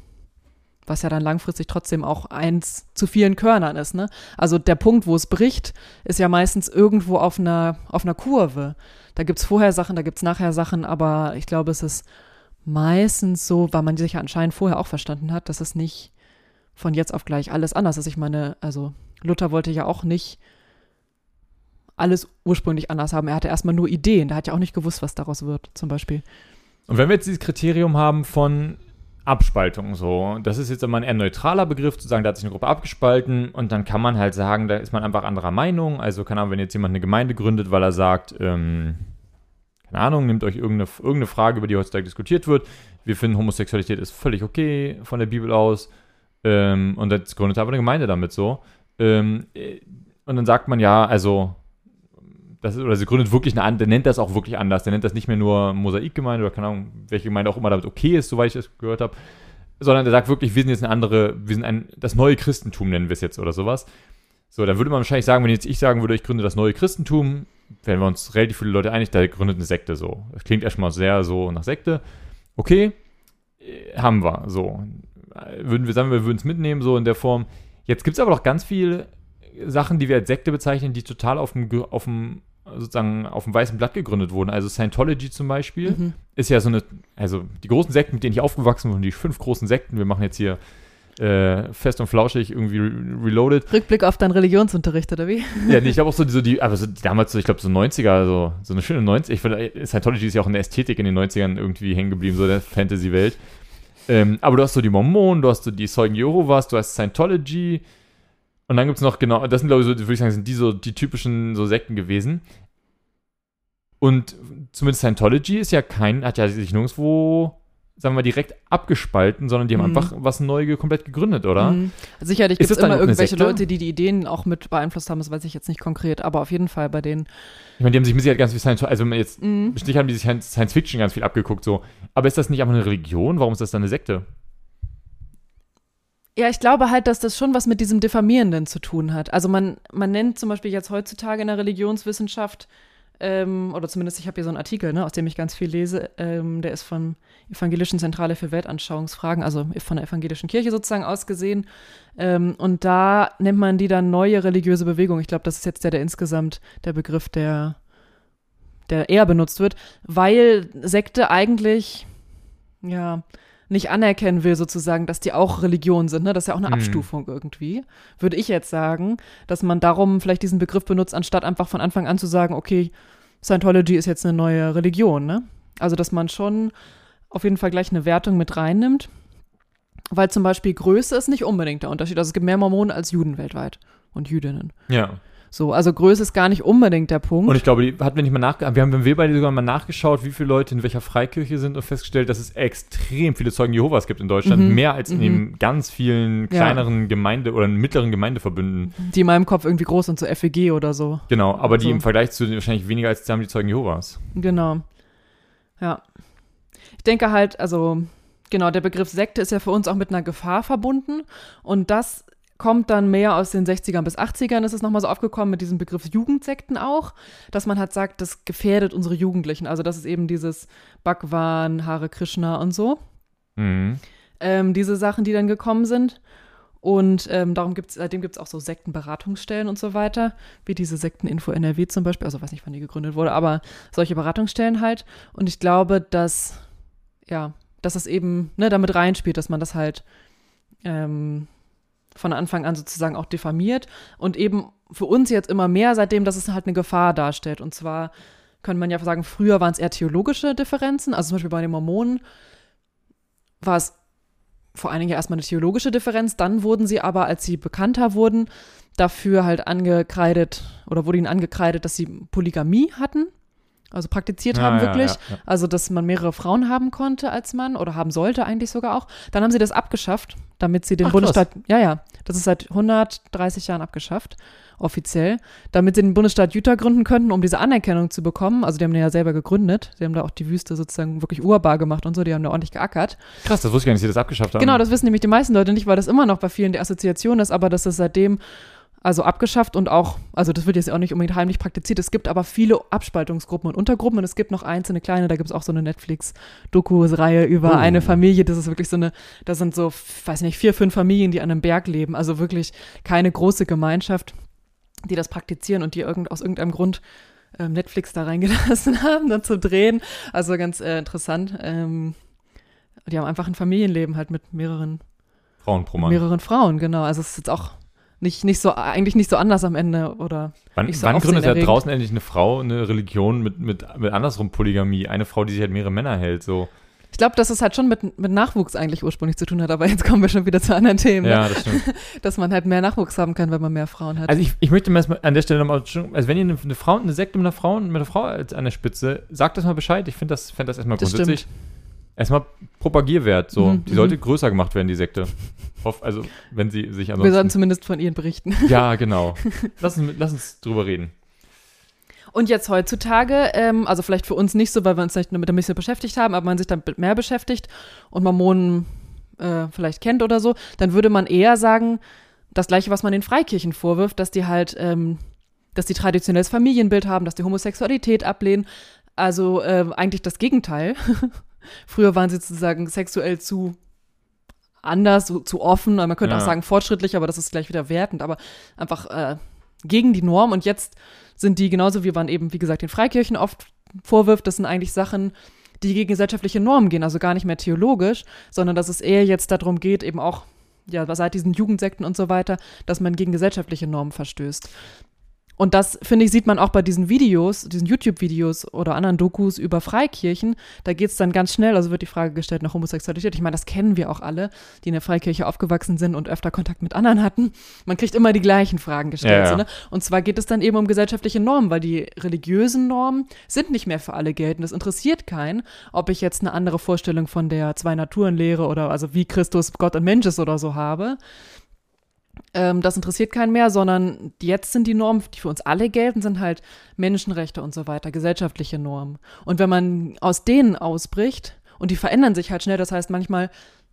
was ja dann langfristig trotzdem auch eins zu vielen Körnern ist, ne? Also der Punkt, wo es bricht, ist ja meistens irgendwo auf einer, auf einer Kurve. Da gibt's vorher Sachen, da gibt's nachher Sachen, aber ich glaube, es ist meistens so, weil man sich ja anscheinend vorher auch verstanden hat, dass es nicht von jetzt auf gleich alles anders ist. Ich meine, also Luther wollte ja auch nicht alles ursprünglich anders haben. Er hatte erstmal nur Ideen. Der hat ja auch nicht gewusst, was daraus wird, zum Beispiel. Und wenn wir jetzt dieses Kriterium haben von Abspaltung, so, das ist jetzt immer ein eher neutraler Begriff, zu sagen, da hat sich eine Gruppe abgespalten und dann kann man halt sagen, da ist man einfach anderer Meinung. Also, keine Ahnung, wenn jetzt jemand eine Gemeinde gründet, weil er sagt, ähm, keine Ahnung, nehmt euch irgendeine, irgendeine Frage, über die heutzutage diskutiert wird. Wir finden, Homosexualität ist völlig okay von der Bibel aus. Ähm, und jetzt gründet aber eine Gemeinde damit so. Ähm, äh, und dann sagt man ja, also, das ist, oder sie gründet wirklich eine andere, der nennt das auch wirklich anders. Der nennt das nicht mehr nur Mosaikgemeinde oder keine Ahnung, welche Gemeinde auch immer damit okay ist, soweit ich das gehört habe. Sondern der sagt wirklich, wir sind jetzt eine andere, wir sind ein, das neue Christentum nennen wir es jetzt oder sowas. So, dann würde man wahrscheinlich sagen, wenn jetzt ich sagen würde, ich gründe das neue Christentum, wären wir uns relativ viele Leute einig, da gründet eine Sekte so. Das klingt erstmal sehr so nach Sekte. Okay, äh, haben wir, so. Würden wir sagen, wir würden es mitnehmen, so in der Form. Jetzt gibt es aber noch ganz viele Sachen, die wir als Sekte bezeichnen, die total auf dem, auf dem sozusagen auf dem weißen Blatt gegründet wurden. Also Scientology zum Beispiel Mhm. ist ja so eine, also die großen Sekten, mit denen ich aufgewachsen bin, die fünf großen Sekten, wir machen jetzt hier äh, fest und flauschig irgendwie re reloaded. Rückblick auf deinen Religionsunterricht, oder wie? [laughs] Ja, nee, ich glaube auch so, die- so die, aber so damals, so, ich glaube so 90er, so, so eine schöne 90 Ich finde, Scientology ist ja auch in der Ästhetik in den 90ern irgendwie hängen geblieben, so der Fantasy-Welt. Ähm, aber du hast so die Mormonen, du hast so die Zeugen Jehovas, du hast Scientology. Und dann gibt es noch, genau, das sind, glaube ich, so, würde ich sagen, sind die so die typischen so Sekten gewesen. Und zumindest Scientology ist ja kein, hat ja sich nirgendwo, sagen wir mal, direkt abgespalten, sondern die haben Mhm. einfach was neu komplett gegründet, oder? Mhm. Sicherlich Ist gibt es immer irgendwelche? Leute, die die Ideen auch mit beeinflusst haben, das weiß ich jetzt nicht konkret, aber auf jeden Fall bei denen. Ich meine, die haben sich mit Sicherheit ganz viel Science, also wenn man jetzt Mhm. Bestimmt haben die sich Science Fiction ganz viel abgeguckt, so. Aber ist das nicht einfach eine Religion? Warum ist das dann eine Sekte? Ja, ich glaube halt, dass das schon was mit diesem Diffamierenden zu tun hat. Also man, man nennt zum Beispiel jetzt heutzutage in der Religionswissenschaft, ähm, oder zumindest ich habe hier so einen Artikel, ne, aus dem ich ganz viel lese, ähm, der ist von Evangelischen Zentrale für Weltanschauungsfragen, also von der Evangelischen Kirche sozusagen ausgesehen. Ähm, und da nennt man die dann neue religiöse Bewegung. Ich glaube, das ist jetzt der, der insgesamt der Begriff, der, der eher benutzt wird, weil Sekte eigentlich, ja, nicht anerkennen will, sozusagen, dass die auch Religion sind. Ne? Das ist ja auch eine Mhm. Abstufung irgendwie. Würde ich jetzt sagen, dass man darum vielleicht diesen Begriff benutzt, anstatt einfach von Anfang an zu sagen, okay, Scientology ist jetzt eine neue Religion. Ne? Also, dass man schon auf jeden Fall gleich eine Wertung mit reinnimmt. Weil zum Beispiel Größe ist nicht unbedingt der Unterschied. Also es gibt mehr Mormonen als Juden weltweit und Jüdinnen. Ja. So, also Größe ist gar nicht unbedingt der Punkt. Und ich glaube, die hatten wir nicht mal nach, wir haben wir beide sogar mal nachgeschaut, wie viele Leute in welcher Freikirche sind und festgestellt, dass es extrem viele Zeugen Jehovas gibt in Deutschland, Mhm. mehr als in Mhm. den ganz vielen Ja. kleineren Gemeinde oder mittleren Gemeindeverbünden. die in meinem Kopf irgendwie groß sind, so FEG oder so. Genau, aber die So. im Vergleich zu wahrscheinlich weniger als haben die Zeugen Jehovas. Genau. Ja. Ich denke halt, also, genau, der Begriff Sekte ist ja für uns auch mit einer Gefahr verbunden. Und das kommt dann mehr aus den 60ern bis 80ern, ist es nochmal so aufgekommen mit diesem Begriff Jugendsekten auch, dass man halt sagt, das gefährdet unsere Jugendlichen. Also, das ist eben dieses Bhagwan, Hare Krishna und so. Mhm. ähm, diese Sachen, die dann gekommen sind. Und ähm, darum gibt's, seitdem gibt es auch so Sektenberatungsstellen und so weiter, wie diese Sekteninfo NRW zum Beispiel. Also weiß nicht, wann die gegründet wurde, aber solche Beratungsstellen halt. Und ich glaube, dass, ja, dass das eben ne, damit reinspielt, dass man das halt ähm, von Anfang an sozusagen auch diffamiert und eben für uns jetzt immer mehr, seitdem, dass es halt eine Gefahr darstellt. Und zwar könnte man ja sagen, früher waren es eher theologische Differenzen. Also zum Beispiel bei den Mormonen war es vor allen Dingen erstmal eine theologische Differenz. Dann wurden sie aber, als sie bekannter wurden, dafür halt angekreidet oder wurde ihnen angekreidet, dass sie Polygamie hatten. Also praktiziert haben Ah, ja, wirklich. ja, ja. Also, dass man mehrere Frauen haben konnte als Mann oder haben sollte eigentlich sogar auch. Dann haben sie das abgeschafft, damit sie den Ach, Bundesstaat, ja, ja, das ist seit 130 Jahren abgeschafft, offiziell, damit sie den Bundesstaat Utah gründen könnten, um diese Anerkennung zu bekommen. Also, die haben den ja selber gegründet. Sie haben da auch die Wüste sozusagen wirklich urbar gemacht und so. Die haben da ordentlich geackert. Krass, das wusste ich gar nicht, dass sie das abgeschafft haben. Genau, das wissen nämlich die meisten Leute nicht, weil das immer noch bei vielen die Assoziation ist, aber das ist seitdem also abgeschafft und auch, also das wird jetzt auch nicht unbedingt heimlich praktiziert. Es gibt aber viele Abspaltungsgruppen und Untergruppen und es gibt noch einzelne kleine, da gibt es auch so eine Netflix-Doku-Reihe über Oh. eine Familie. Das ist wirklich so eine, da sind so, weiß nicht, vier, fünf Familien, die an einem Berg leben. Also wirklich keine große Gemeinschaft, die das praktizieren und die irgend, aus irgendeinem Grund ähm, Netflix da reingelassen [laughs] haben, dann zu drehen. Also ganz äh, interessant. Ähm, die haben einfach ein Familienleben halt mit mehreren Frauen pro Mann. mehreren Frauen, genau. Also es ist jetzt auch nicht, nicht so, eigentlich nicht so anders am Ende oder Wann, so wann gründet ja aufsehenerregend. draußen endlich eine Frau eine Religion mit, mit, mit andersrum Polygamie? Eine Frau, die sich halt mehrere Männer hält, so. ich glaube, dass es halt schon mit, mit Nachwuchs eigentlich ursprünglich zu tun hat, aber jetzt kommen wir schon wieder zu anderen Themen, Ja, ne? das stimmt. [laughs] dass man halt mehr Nachwuchs haben kann, wenn man mehr Frauen hat. Also ich, ich möchte mal an der Stelle nochmal, also wenn ihr eine, Frau, eine Sekte mit einer Frau, mit einer Frau als an der Spitze, sagt das mal Bescheid. Ich finde das, fänd das erstmal Das grundsätzlich erstmal Propagierwert. So. Mhm, die mhm. sollte größer gemacht werden, die Sekte. Hoff, also wenn sie sich wir sollten ansonsten. zumindest von ihnen berichten. [laughs] Ja, genau. [laughs] Lass uns, lass uns drüber reden. Und jetzt heutzutage, ähm, also vielleicht für uns nicht so, weil wir uns vielleicht nur mit ein bisschen beschäftigt haben, aber man sich damit mehr beschäftigt und Mormonen äh, vielleicht kennt oder so, dann würde man eher sagen, das gleiche, was man den Freikirchen vorwirft, dass die halt, ähm, dass die traditionelles Familienbild haben, dass die Homosexualität ablehnen. Also äh, eigentlich das Gegenteil. [laughs] Früher waren sie sozusagen sexuell zu anders, so, zu offen, man könnte Ja. auch sagen fortschrittlich, aber das ist gleich wieder wertend, aber einfach äh, gegen die Norm und jetzt sind die genauso wie man eben, wie gesagt, den Freikirchen oft vorwirft, das sind eigentlich Sachen, die gegen gesellschaftliche Normen gehen, also gar nicht mehr theologisch, sondern dass es eher jetzt darum geht, eben auch, ja, seit diesen Jugendsekten und so weiter, dass man gegen gesellschaftliche Normen verstößt. Und das, finde ich, sieht man auch bei diesen Videos, diesen YouTube-Videos oder anderen Dokus über Freikirchen. Da geht es dann ganz schnell, also wird die Frage gestellt nach Homosexualität. Ich meine, das kennen wir auch alle, die in der Freikirche aufgewachsen sind und öfter Kontakt mit anderen hatten. Man kriegt immer die gleichen Fragen gestellt. Ja. So, ne? Und zwar geht es dann eben um gesellschaftliche Normen, weil die religiösen Normen sind nicht mehr für alle geltend. Es interessiert keinen, ob ich jetzt eine andere Vorstellung von der Zwei-Naturen-Lehre oder also wie Christus Gott und Mensch ist oder so habe. Ähm, das interessiert keinen mehr, sondern jetzt sind die Normen, die für uns alle gelten, sind halt Menschenrechte und so weiter, gesellschaftliche Normen. Und wenn man aus denen ausbricht, und die verändern sich halt schnell, das heißt, manchmal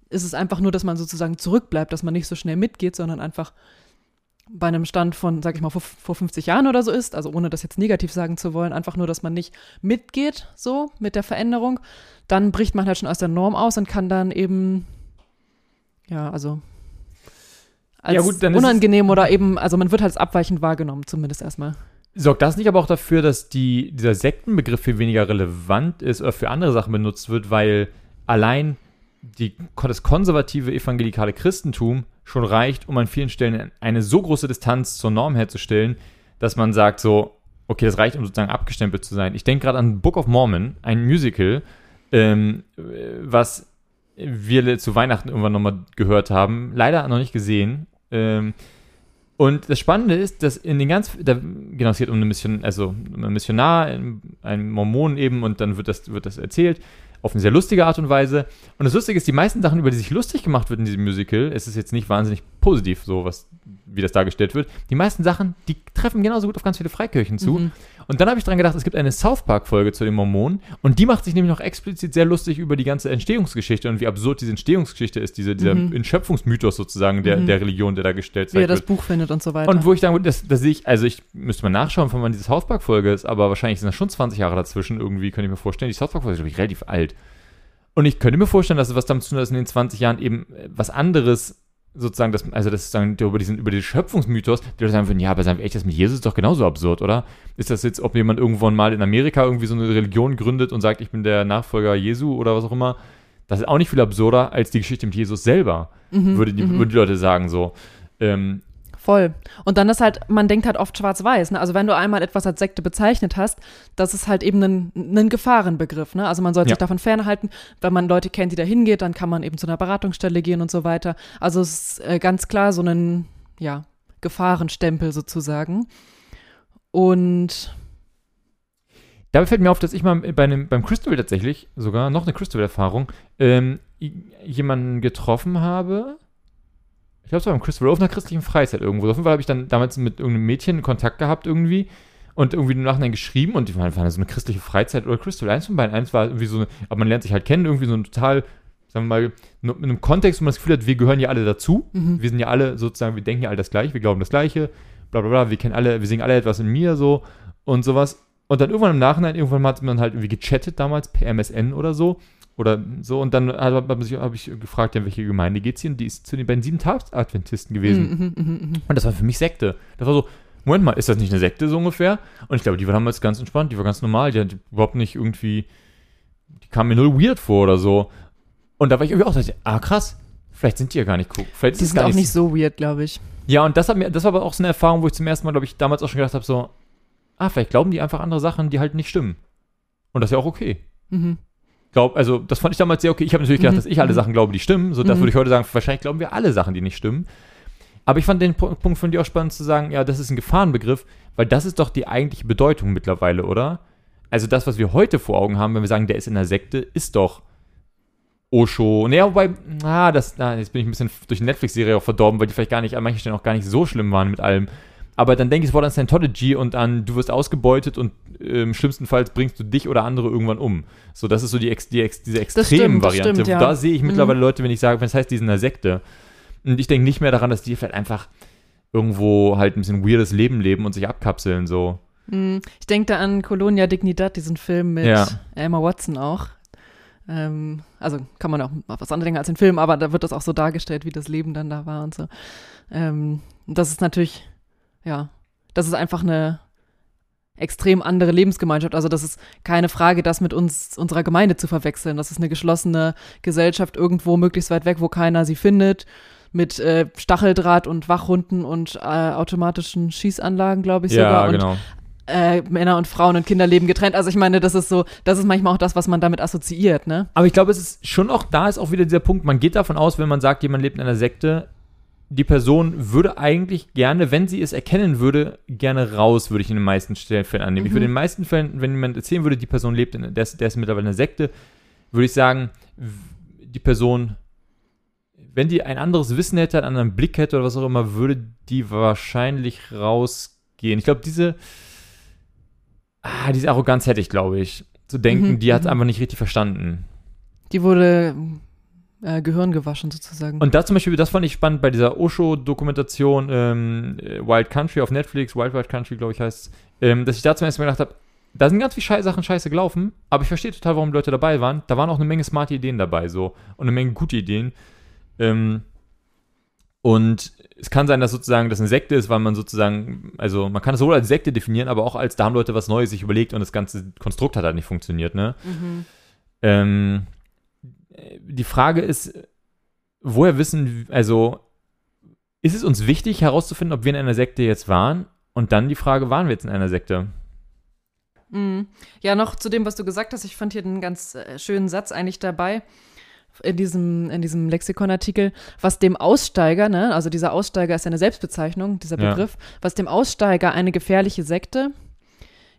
ist es einfach nur, dass man sozusagen zurückbleibt, dass man nicht so schnell mitgeht, sondern einfach bei einem Stand von, sag ich mal, vor, vor 50 Jahren oder so ist, also ohne das jetzt negativ sagen zu wollen, einfach nur, dass man nicht mitgeht, so mit der Veränderung, dann bricht man halt schon aus der Norm aus und kann dann eben, ja, also als Ja, gut, unangenehm oder eben, also man wird halt als abweichend wahrgenommen, zumindest erstmal. Sorgt das nicht aber auch dafür, dass die, dieser Sektenbegriff viel weniger relevant ist oder für andere Sachen benutzt wird, weil allein die, das konservative evangelikale Christentum schon reicht, um an vielen Stellen eine so große Distanz zur Norm herzustellen, dass man sagt so, okay, das reicht, um sozusagen abgestempelt zu sein. Ich denke gerade an Book of Mormon, ein Musical, ähm, äh, was wir zu Weihnachten irgendwann nochmal gehört haben. Leider noch nicht gesehen. Ähm, und das Spannende ist, dass in den ganz, da, genau, es geht um eine Mission, also ein Missionar, einen Mormon eben, und dann wird das, wird das erzählt auf eine sehr lustige Art und Weise. Und das Lustige ist, die meisten Sachen, über die sich lustig gemacht wird in diesem Musical, es ist jetzt nicht wahnsinnig positiv, so was, wie das dargestellt wird. Die meisten Sachen, die treffen genauso gut auf ganz viele Freikirchen zu. Mhm. Und dann habe ich dran gedacht, es gibt eine South Park-Folge zu den Mormonen und die macht sich nämlich noch explizit sehr lustig über die ganze Entstehungsgeschichte und wie absurd diese Entstehungsgeschichte ist, diese, dieser mhm. Entschöpfungsmythos sozusagen der, mhm. der Religion, der da gestellt wird. Wie er das Buch findet und so weiter. Und wo ich dann, das, das sehe ich, also ich müsste mal nachschauen, von wann diese South Park-Folge ist, aber wahrscheinlich sind das schon 20 Jahre dazwischen irgendwie, könnte ich mir vorstellen. Die South Park-Folge ist, glaube ich, relativ alt. Und ich könnte mir vorstellen, dass es was damit zu tun hat, dass in den 20 Jahren eben äh, was anderes sozusagen, das, also das sozusagen über diesen, über den Schöpfungsmythos, die Leute sagen würden, ja, aber sagen wir echt, das mit Jesus ist doch genauso absurd, oder? Ist das jetzt, ob jemand irgendwann mal in Amerika irgendwie so eine Religion gründet und sagt, ich bin der Nachfolger Jesu oder was auch immer, das ist auch nicht viel absurder als die Geschichte mit Jesus selber, mhm, würde, die, mhm. würden die Leute sagen so. Ähm, Voll. Und dann ist halt, man denkt halt oft schwarz-weiß. Ne? Also wenn du einmal etwas als Sekte bezeichnet hast, das ist halt eben ein, ein Gefahrenbegriff. Ne? Also man sollte ja. sich davon fernhalten. Wenn man Leute kennt, die da hingeht, dann kann man eben zu einer Beratungsstelle gehen und so weiter. Also es ist äh, ganz klar so ein, ja, Gefahrenstempel sozusagen. Und Dabei fällt mir auf, dass ich mal bei einem, beim Crystal tatsächlich sogar, noch eine Crystal-Erfahrung, ähm, jemanden getroffen habe, ich glaube, es war beim Christopher auf einer christlichen Freizeit irgendwo. Auf jeden Fall habe ich dann damals mit irgendeinem Mädchen Kontakt gehabt irgendwie und irgendwie im Nachhinein geschrieben und die waren, waren so eine christliche Freizeit oder Crystal. Eins von beiden. Eins war irgendwie so, eine, aber man lernt sich halt kennen, irgendwie so ein total, sagen wir mal, mit einem Kontext, wo man das Gefühl hat, wir gehören ja alle dazu. Mhm. Wir sind ja alle sozusagen, wir denken ja alle das Gleiche, wir glauben das Gleiche, bla bla bla, wir kennen alle, wir sehen alle etwas in mir so und sowas. Und dann irgendwann im Nachhinein, irgendwann hat man halt irgendwie gechattet damals per MSN oder so. Oder so, und dann habe hab ich gefragt, ja, welche Gemeinde geht es hier? Und die ist zu den beiden Sieben-Tags-Adventisten gewesen. Mhm, mh, mh, mh. Und das war für mich Sekte. Das war so, Moment mal, ist das nicht eine Sekte so ungefähr? Und ich glaube, die war damals ganz entspannt, die war ganz normal, die hat überhaupt nicht irgendwie, die kam mir null weird vor oder so. Und da war ich irgendwie auch, dachte, ah krass, vielleicht sind die ja gar nicht cool. Vielleicht die sind auch nicht so weird, glaube ich. Ja, und das hat mir, das war aber auch so eine Erfahrung, wo ich zum ersten Mal, glaube ich, damals auch schon gedacht habe, so, ah, vielleicht glauben die einfach andere Sachen, die halt nicht stimmen. Und das ist ja auch okay. Mhm glaube, also das fand ich damals sehr okay. Ich habe natürlich gedacht, mhm. dass ich alle mhm. Sachen glaube, die stimmen. So, das mhm. würde ich heute sagen, wahrscheinlich glauben wir alle Sachen, die nicht stimmen. Aber ich fand den Punkt von dir auch spannend zu sagen, ja, das ist ein Gefahrenbegriff, weil das ist doch die eigentliche Bedeutung mittlerweile, oder? Also das, was wir heute vor Augen haben, wenn wir sagen, der ist in der Sekte, ist doch Osho. Naja, wobei, ah, das, na, jetzt bin ich ein bisschen durch die Netflix-Serie auch verdorben, weil die vielleicht gar nicht an manchen Stellen auch gar nicht so schlimm waren mit allem. Aber dann denke ich sofort an Scientology und an, du wirst ausgebeutet und ähm, schlimmstenfalls bringst du dich oder andere irgendwann um. So, das ist so die, Ex die Ex diese extremen Variante. Ja. Da sehe ich mittlerweile mhm. Leute, wenn ich sage, wenn es heißt, die sind eine Sekte. Und ich denke nicht mehr daran, dass die vielleicht einfach irgendwo halt ein bisschen weirdes Leben leben und sich abkapseln, so. Mhm. Ich denke da an Colonia Dignidad, diesen Film mit ja. Emma Watson auch. Ähm, also kann man auch auf was anderes denken als den Film, aber da wird das auch so dargestellt, wie das Leben dann da war und so. Ähm, das ist natürlich ja, das ist einfach eine extrem andere Lebensgemeinschaft. Also das ist keine Frage, das mit uns, unserer Gemeinde zu verwechseln. Das ist eine geschlossene Gesellschaft irgendwo möglichst weit weg, wo keiner sie findet, mit äh, Stacheldraht und Wachrunden und äh, automatischen Schießanlagen, glaube ich sogar. Ja, genau. Äh, Männer und Frauen und Kinder leben getrennt. Also ich meine, das ist so, das ist manchmal auch das, was man damit assoziiert, ne? Aber ich glaube, es ist schon auch, da ist auch wieder dieser Punkt, man geht davon aus, wenn man sagt, jemand lebt in einer Sekte, die Person würde eigentlich gerne, wenn sie es erkennen würde, gerne raus, würde ich in den meisten Fällen annehmen. Mhm. Ich würde in den meisten Fällen, wenn jemand erzählen würde, die Person lebt, in, der, ist, der ist mittlerweile eine Sekte, würde ich sagen, die Person, wenn die ein anderes Wissen hätte, einen anderen Blick hätte oder was auch immer, würde die wahrscheinlich rausgehen. Ich glaube, diese, ah, diese Arroganz hätte ich, glaube ich. Zu denken, mhm. die hat es mhm. einfach nicht richtig verstanden. Die wurde äh, Gehirn gewaschen sozusagen. Und da zum Beispiel, das fand ich spannend bei dieser Osho-Dokumentation ähm, Wild Country auf Netflix, Wild Wild Country, glaube ich, heißt ähm, dass ich da zum ersten Mal gedacht habe, da sind ganz viele Schei Sachen scheiße gelaufen, aber ich verstehe total, warum Leute dabei waren. Da waren auch eine Menge smarte Ideen dabei, so und eine Menge gute Ideen. Ähm, und es kann sein, dass sozusagen das eine Sekte ist, weil man sozusagen, also man kann es sowohl als Sekte definieren, aber auch als da haben Leute was Neues sich überlegt und das ganze Konstrukt hat halt nicht funktioniert, ne? Mhm. Ähm, die Frage ist, woher wissen, also ist es uns wichtig herauszufinden, ob wir in einer Sekte jetzt waren? Und dann die Frage, waren wir jetzt in einer Sekte? Mhm. Ja, noch zu dem, was du gesagt hast. Ich fand hier einen ganz äh, schönen Satz eigentlich dabei. in diesem, in diesem Lexikonartikel, was dem Aussteiger, ne, also dieser Aussteiger ist ja eine Selbstbezeichnung, dieser Ja. Begriff, was dem Aussteiger eine gefährliche Sekte,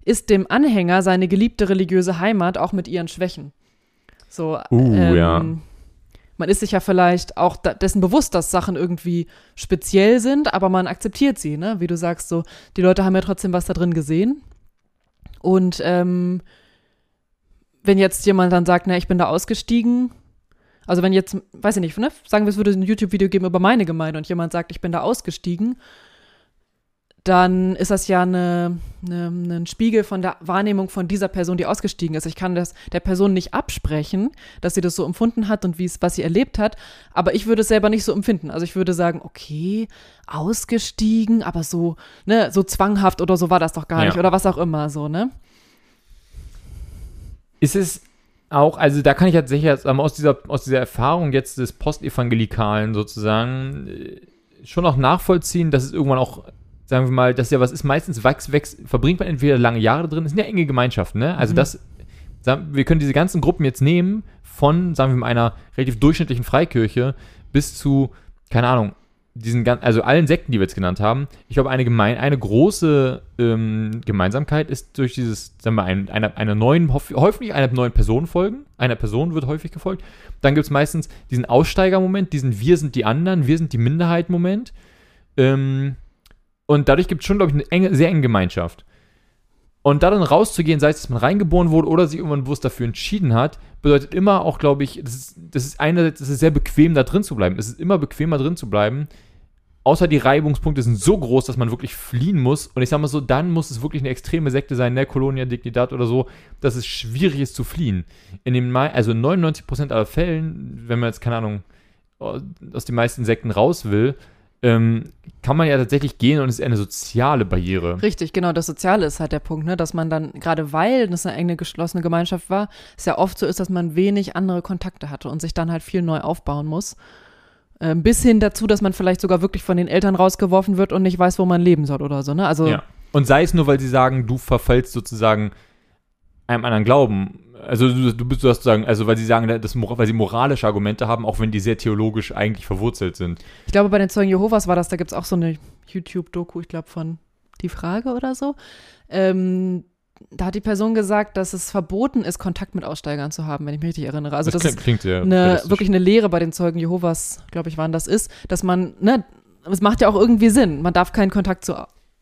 ist dem Anhänger seine geliebte religiöse Heimat auch mit ihren Schwächen. So, Uh, ähm, ja. man ist sich ja vielleicht auch dessen bewusst, dass Sachen irgendwie speziell sind, aber man akzeptiert sie, ne? Wie du sagst, so, die Leute haben ja trotzdem was da drin gesehen. Und ähm, wenn jetzt jemand dann sagt, na, ich bin da ausgestiegen, also wenn jetzt, weiß ich nicht, ne, sagen wir, es würde ein YouTube-Video geben über meine Gemeinde und jemand sagt, ich bin da ausgestiegen, dann ist das ja eine, eine, ein Spiegel von der Wahrnehmung von dieser Person, die ausgestiegen ist. Ich kann das der Person nicht absprechen, dass sie das so empfunden hat und wie es, was sie erlebt hat, aber ich würde es selber nicht so empfinden. Also ich würde sagen, okay, ausgestiegen, aber so, ne, so zwanghaft oder so war das doch gar Ja. nicht oder was auch immer, so, ne? Ist es auch, also da kann ich tatsächlich jetzt ähm, aus dieser, aus dieser Erfahrung jetzt des Postevangelikalen sozusagen äh, schon auch nachvollziehen, dass es irgendwann auch, sagen wir mal, dass ja was ist, meistens wächst, wächst, verbringt man entweder lange Jahre drin, es sind ja enge Gemeinschaften, ne? Also Mhm. das, wir können diese ganzen Gruppen jetzt nehmen, von, sagen wir mal, einer relativ durchschnittlichen Freikirche bis zu, keine Ahnung, diesen gan- also allen Sekten, die wir jetzt genannt haben, ich glaube, eine, gemein, eine große ähm, Gemeinsamkeit ist durch dieses, sagen wir, ein, einer, einer neuen, häufig einer neuen Person folgen. Einer Person wird häufig gefolgt. Dann gibt es meistens diesen Aussteigermoment, diesen Wir sind die anderen, wir sind die Minderheit-Moment. Ähm, und dadurch gibt es schon, glaube ich, eine enge, sehr enge Gemeinschaft. Und da dann rauszugehen, sei es, dass man reingeboren wurde oder sich irgendwann bewusst dafür entschieden hat, bedeutet immer auch, glaube ich, das ist, das ist einerseits, es ist sehr bequem, da drin zu bleiben. Es ist immer bequemer drin zu bleiben. Außer die Reibungspunkte sind so groß, dass man wirklich fliehen muss. Und ich sag mal so, dann muss es wirklich eine extreme Sekte sein, ne, Colonia Dignidad oder so, dass es schwierig ist zu fliehen. In den, also in 99% aller Fällen, wenn man jetzt, keine Ahnung, aus den meisten Sekten raus will, ähm, kann man ja tatsächlich gehen und es ist eine soziale Barriere. Richtig, genau. Das Soziale ist halt der Punkt, ne? dass man dann, gerade weil das eine enge geschlossene Gemeinschaft war, es ja oft so ist, dass man wenig andere Kontakte hatte und sich dann halt viel neu aufbauen muss. Ähm, bis hin dazu, dass man vielleicht sogar wirklich von den Eltern rausgeworfen wird und nicht weiß, wo man leben soll oder so. Ne? Also Ja. Und sei es nur, weil sie sagen, du verfällst sozusagen einem anderen Glauben. Also du, du bist sozusagen, also weil sie sagen, das, weil sie moralische Argumente haben, auch wenn die sehr theologisch eigentlich verwurzelt sind. ich glaube, bei den Zeugen Jehovas war das, da gibt es auch so eine YouTube-Doku, ich glaube, von Die Frage oder so. Ähm, da hat die Person gesagt, dass es verboten ist, Kontakt mit Aussteigern zu haben, wenn ich mich richtig erinnere. Also das, klingt, ist klingt eine, wirklich eine Lehre bei den Zeugen Jehovas, glaube ich, waren das ist, dass man, ne, es macht ja auch irgendwie Sinn. Man darf keinen Kontakt zu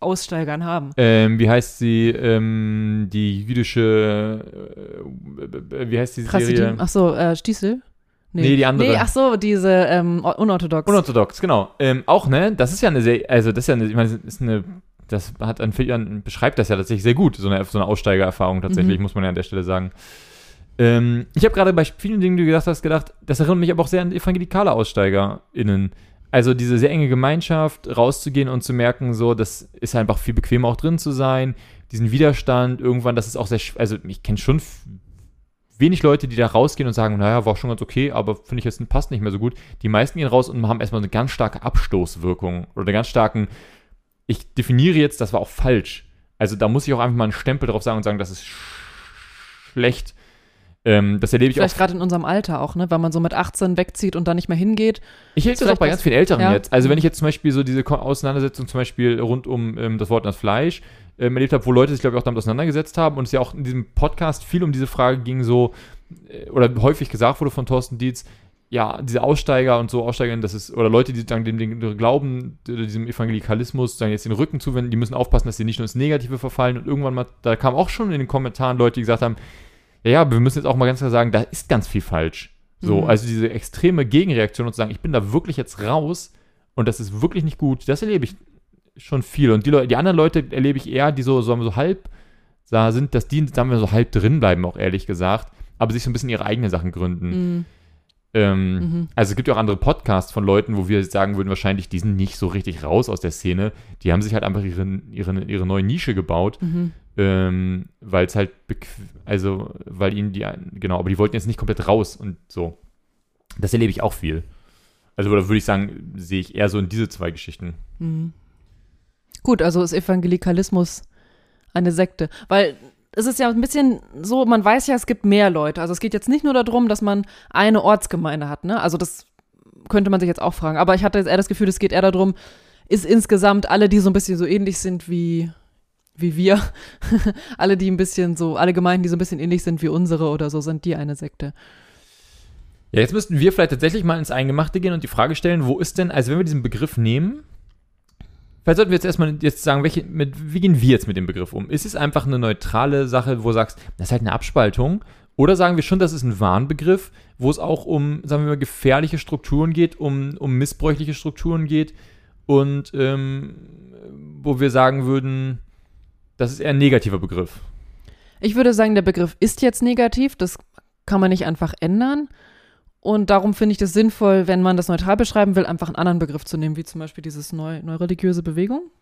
Aussteigern haben. Ähm, wie heißt sie, ähm, die jüdische, äh, wie heißt die Serie? Chassidim. Ach so, äh, Stiesel? Nee, die andere. Nee, ach so, diese ähm, unorthodox. Unorthodox, genau. Ähm, auch, ne, das ist ja eine sehr, also das ist ja eine, ich meine, das ist eine, das hat an vielen, beschreibt das ja tatsächlich sehr gut, so eine, so eine Aussteigererfahrung tatsächlich, Mhm. muss man ja an der Stelle sagen. Ähm, ich habe gerade bei vielen Dingen, die du gesagt hast, gedacht, das erinnert mich aber auch sehr an evangelikale AussteigerInnen. Also diese sehr enge Gemeinschaft, rauszugehen und zu merken, so, das ist einfach viel bequemer auch drin zu sein, diesen Widerstand, irgendwann, das ist auch sehr, also ich kenne schon wenig Leute, die da rausgehen und sagen, naja, war schon ganz okay, aber finde ich jetzt passt nicht mehr so gut. Die meisten gehen raus und haben erstmal eine ganz starke Abstoßwirkung oder einen ganz starken, ich definiere jetzt, das war auch falsch. Also da muss ich auch einfach mal einen Stempel drauf sagen und sagen, das ist sch schlecht. Ähm, das erlebe ich Vielleicht gerade in unserem Alter auch, ne? Weil man so mit 18 wegzieht und da nicht mehr hingeht. Ich erlebe das auch bei ganz vielen Älteren ja. jetzt. Also wenn ich jetzt zum Beispiel so diese Auseinandersetzung zum Beispiel rund um ähm, das Wort und das Fleisch ähm, erlebt habe, wo Leute sich, glaube ich, auch damit auseinandergesetzt haben und es ja auch in diesem Podcast viel um diese Frage ging, so, äh, oder häufig gesagt wurde von Thorsten Dietz, ja, diese Aussteiger und so Aussteigerinnen, das ist, oder Leute, die sagen, dem, dem Glauben, diesem Evangelikalismus, sagen jetzt den Rücken zuwenden, die müssen aufpassen, dass sie nicht nur ins Negative verfallen und irgendwann mal, da kam auch schon in den Kommentaren Leute, die gesagt haben, ja, ja, wir müssen jetzt auch mal ganz klar sagen, da ist ganz viel falsch. So, Mhm. also diese extreme Gegenreaktion und zu sagen, ich bin da wirklich jetzt raus und das ist wirklich nicht gut, das erlebe ich schon viel. Und die, Leute, die anderen Leute erlebe ich eher, die so, so, so halb da sind, dass die, sagen wir, so halb drin bleiben, auch ehrlich gesagt, aber sich so ein bisschen ihre eigenen Sachen gründen. Mhm. Ähm, Mhm. Also es gibt ja auch andere Podcasts von Leuten, wo wir sagen würden, wahrscheinlich, die sind nicht so richtig raus aus der Szene. Die haben sich halt einfach ihre, ihre, ihre neue Nische gebaut, Mhm. ähm, weil es halt, also, weil ihnen die, genau, aber die wollten jetzt nicht komplett raus und so. Das erlebe ich auch viel. Also, oder würde ich sagen, sehe ich eher so in diese zwei Geschichten. Mhm. Gut, also ist Evangelikalismus eine Sekte. Weil es ist ja ein bisschen so, man weiß ja, es gibt mehr Leute. Also es geht jetzt nicht nur darum, dass man eine Ortsgemeinde hat, ne? Also das könnte man sich jetzt auch fragen. Aber ich hatte jetzt eher das Gefühl, es geht eher darum, ist insgesamt alle, die so ein bisschen so ähnlich sind wie, wie wir, [laughs] alle, die ein bisschen so, alle Gemeinden, die so ein bisschen ähnlich sind wie unsere oder so, sind die eine Sekte. Ja, jetzt müssten wir vielleicht tatsächlich mal ins Eingemachte gehen und die Frage stellen, wo ist denn, also wenn wir diesen Begriff nehmen, vielleicht sollten wir jetzt erstmal jetzt sagen, welche, mit, wie gehen wir jetzt mit dem Begriff um? Ist es einfach eine neutrale Sache, wo du sagst, das ist halt eine Abspaltung? Oder sagen wir schon, das ist ein Warnbegriff, wo es auch um, sagen wir mal, gefährliche Strukturen geht, um, um missbräuchliche Strukturen geht und ähm, wo wir sagen würden, das ist eher ein negativer Begriff. Ich würde sagen, der Begriff ist jetzt negativ, das kann man nicht einfach ändern. Und darum finde ich das sinnvoll, wenn man das neutral beschreiben will, einfach einen anderen Begriff zu nehmen, wie zum Beispiel dieses neu, neureligiöse Bewegung.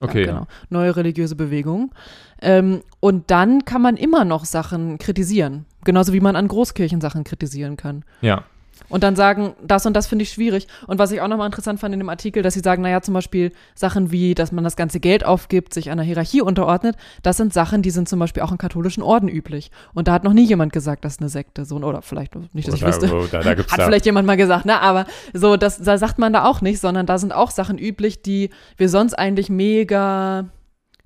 Okay. Ja, genau. Neue religiöse Bewegung. Ähm, und dann kann man immer noch Sachen kritisieren. Genauso wie man an Großkirchen Sachen kritisieren kann. Ja. Und dann sagen, das und das finde ich schwierig. Und was ich auch nochmal interessant fand in dem Artikel, dass sie sagen, naja, zum Beispiel Sachen wie, dass man das ganze Geld aufgibt, sich einer Hierarchie unterordnet, das sind Sachen, die sind zum Beispiel auch in katholischen Orden üblich. Und da hat noch nie jemand gesagt, das ist eine Sekte. So, oder vielleicht nicht, dass ich Oder, wüsste. da, da Hat da, vielleicht jemand mal gesagt, ne? Aber so, das, da sagt man da auch nicht, sondern da sind auch Sachen üblich, die wir sonst eigentlich mega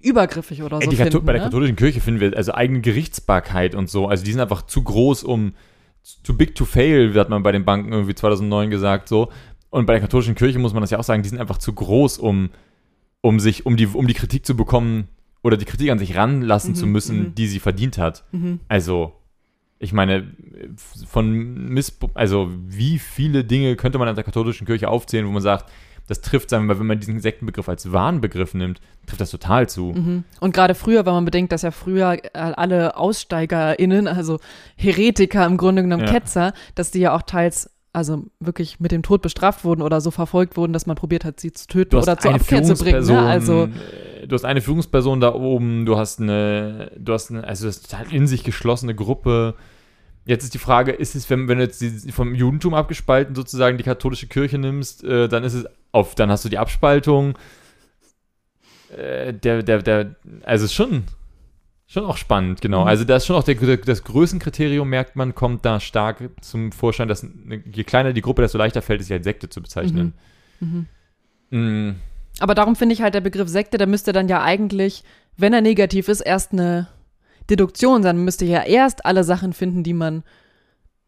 übergriffig oder Ey, so Kathol finden. bei der ne? katholischen Kirche finden wir also eigene Gerichtsbarkeit und so. Also die sind einfach zu groß, um too big to fail, hat man bei den Banken irgendwie 2009 gesagt so. Und bei der katholischen Kirche muss man das ja auch sagen, die sind einfach zu groß, um, um sich, um die, um die Kritik zu bekommen oder die Kritik an sich ranlassen Mhm, zu müssen, mhm. die sie verdient hat. Mhm. Also, ich meine, von Missb also wie viele Dinge könnte man an der katholischen Kirche aufzählen, wo man sagt, das trifft, sagen wir mal, wenn man diesen Sektenbegriff als Warnbegriff nimmt, trifft das total zu. Mhm. Und gerade früher, wenn man bedenkt, dass ja früher alle AussteigerInnen, also Heretiker im Grunde genommen Ja. Ketzer, dass die ja auch teils also wirklich mit dem Tod bestraft wurden oder so verfolgt wurden, dass man probiert hat, sie zu töten oder zur Abkehr zu bringen. Ne? Also, äh, du hast eine Führungsperson da oben, du hast eine, du hast eine, also das ist total in sich geschlossene Gruppe. Jetzt ist die Frage, ist es, wenn, wenn du jetzt die, vom Judentum abgespalten sozusagen die katholische Kirche nimmst, äh, dann ist es auf, dann hast du die Abspaltung. Äh, der, der, der, also es ist schon, schon auch spannend, genau. Mhm. Also da ist schon auch der, der, das Größenkriterium, merkt man, kommt da stark zum Vorschein, dass je kleiner die Gruppe, desto leichter fällt es, sie als Sekte zu bezeichnen. mhm. Mm. Aber darum finde ich halt der Begriff Sekte, der müsste dann ja eigentlich, wenn er negativ ist, erst eine Deduktion sein. Man müsste ja erst alle Sachen finden, die man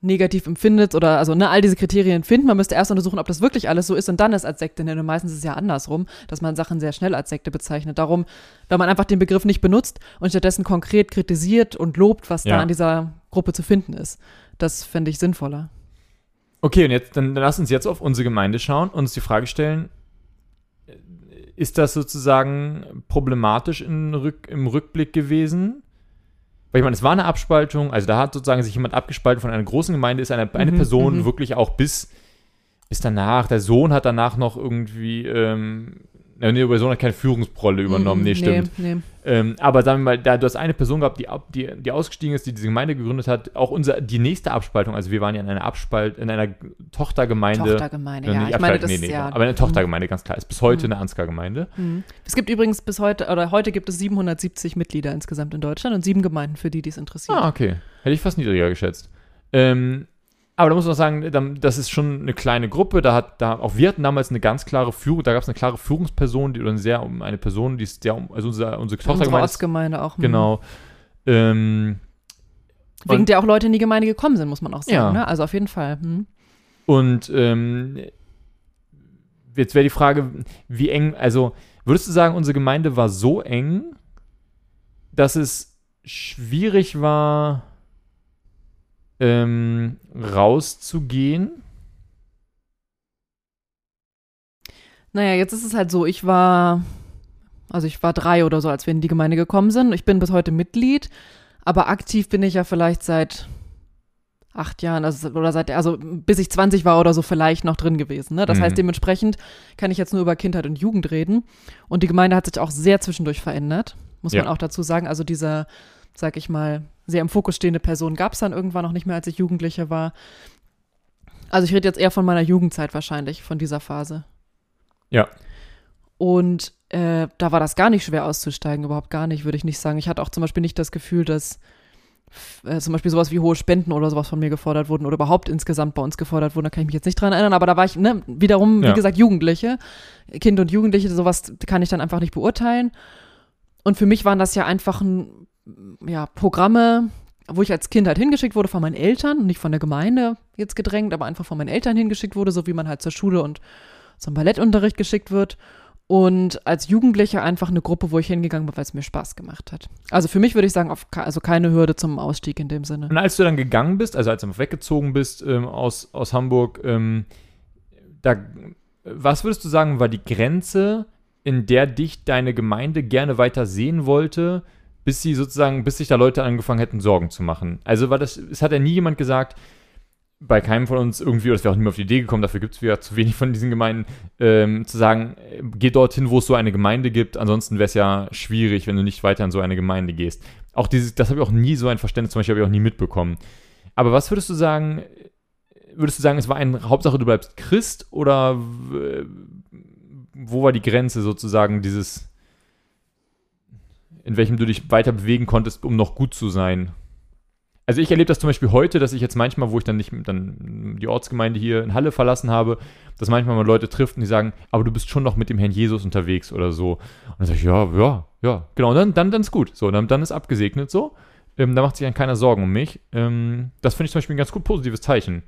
negativ empfindet oder also ne, all diese Kriterien finden. Man müsste erst untersuchen, ob das wirklich alles so ist und dann es als Sekte nennen. Und meistens ist es ja andersrum, dass man Sachen sehr schnell als Sekte bezeichnet. Darum, wenn man einfach den Begriff nicht benutzt und stattdessen konkret kritisiert und lobt, was Ja. da an dieser Gruppe zu finden ist. Das fände ich sinnvoller. Okay, und jetzt, dann, lass uns jetzt auf unsere Gemeinde schauen und uns die Frage stellen, äh, ist das sozusagen problematisch Rück, im Rückblick gewesen? Weil ich meine, es war eine Abspaltung, also da hat sozusagen sich jemand abgespalten von einer großen Gemeinde, ist eine, eine Mhm, Person mhm. wirklich auch bis, bis danach, der Sohn hat danach noch irgendwie, ähm, nee, der Sohn hat keine Führungsrolle übernommen, Mhm, nee, stimmt. Nee, nee. Ähm, aber sagen wir mal, da du hast eine Person gehabt, die, die, die ausgestiegen ist, die diese Gemeinde gegründet hat, auch unser, die nächste Abspaltung, also wir waren ja in einer Abspalt, in einer Tochtergemeinde. Tochtergemeinde, Äh, ja. meine, Abspaltung, das nee, nee, ja. aber eine Tochtergemeinde, ganz klar. Ist bis heute Mhm. eine Ansgar-Gemeinde. Mhm. Es gibt übrigens bis heute, oder heute gibt es 770 Mitglieder insgesamt in Deutschland und sieben Gemeinden, für die dies interessiert. Ah, okay. Hätte ich fast niedriger geschätzt. Ähm, aber da muss man sagen, das ist schon eine kleine Gruppe. Da hat, da, auch wir hatten damals eine ganz klare Führung, da gab es eine klare Führungsperson, die, oder eine sehr, eine Person, die ist sehr, also unsere, unsere Unsere Tochtergemeinde. Ortsgemeinde auch. mhm. Genau. Ähm, Wegen Und- der auch Leute in die Gemeinde gekommen sind, muss man auch sagen. Ja. Ne? Also auf jeden Fall. Mhm. Und ähm, jetzt wäre die Frage, wie eng, also würdest du sagen, unsere Gemeinde war so eng, dass es schwierig war, ähm, rauszugehen? Naja, jetzt ist es halt so, ich war, also ich war drei oder so, als wir in die Gemeinde gekommen sind. Ich bin bis heute Mitglied, aber aktiv bin ich ja vielleicht seit acht Jahren, also, oder seit, also bis ich 20 war oder so vielleicht noch drin gewesen. Ne? Das Mhm. heißt, dementsprechend kann ich jetzt nur über Kindheit und Jugend reden. Und die Gemeinde hat sich auch sehr zwischendurch verändert, muss Ja. man auch dazu sagen. Also dieser, sag ich mal, sehr im Fokus stehende Person gab es dann irgendwann noch nicht mehr, als ich Jugendliche war. Also ich rede jetzt eher von meiner Jugendzeit wahrscheinlich, von dieser Phase. Ja. Und äh, da war das gar nicht schwer auszusteigen, überhaupt gar nicht, würde ich nicht sagen. Ich hatte auch zum Beispiel nicht das Gefühl, dass äh, zum Beispiel sowas wie hohe Spenden oder sowas von mir gefordert wurden oder überhaupt insgesamt bei uns gefordert wurden, da kann ich mich jetzt nicht dran erinnern, aber da war ich, ne, wiederum, wie Ja. gesagt, Jugendliche, Kind und Jugendliche, sowas kann ich dann einfach nicht beurteilen. Und für mich waren das ja einfach ein, ja, Programme, wo ich als Kind halt hingeschickt wurde von meinen Eltern, nicht von der Gemeinde jetzt gedrängt, aber einfach von meinen Eltern hingeschickt wurde, so wie man halt zur Schule und zum Ballettunterricht geschickt wird. Und als Jugendliche einfach eine Gruppe, wo ich hingegangen bin, weil es mir Spaß gemacht hat. Also für mich würde ich sagen, auf, also keine Hürde zum Ausstieg in dem Sinne. Und als du dann gegangen bist, also als du weggezogen bist ähm, aus, aus Hamburg, ähm, da, was würdest du sagen, war die Grenze, in der dich deine Gemeinde gerne weiter sehen wollte, bis sie sozusagen, bis sich da Leute angefangen hätten, Sorgen zu machen? Also war das, es hat ja nie jemand gesagt, bei keinem von uns irgendwie, oder es wäre auch nie auf die Idee gekommen, dafür gibt es ja zu wenig von diesen Gemeinden, ähm, zu sagen, geh dorthin, wo es so eine Gemeinde gibt, ansonsten wäre es ja schwierig, wenn du nicht weiter in so eine Gemeinde gehst. Auch dieses, das habe ich auch nie so ein Verständnis, zum Beispiel habe ich auch nie mitbekommen. Aber was würdest du sagen, würdest du sagen, es war eine Hauptsache, du bleibst Christ oder wo war die Grenze sozusagen dieses, in welchem du dich weiter bewegen konntest, um noch gut zu sein? Also ich erlebe das zum Beispiel heute, dass ich jetzt manchmal, wo ich dann nicht dann die Ortsgemeinde hier in Halle verlassen habe, dass manchmal mal Leute trifft und die sagen, aber du bist schon noch mit dem Herrn Jesus unterwegs oder so. Und dann sage ich, ja, ja, ja, genau, und dann, dann, dann ist gut. So, dann, dann ist abgesegnet so. Ähm, da macht sich dann keiner Sorgen um mich. Ähm, das finde ich zum Beispiel ein ganz gut positives Zeichen.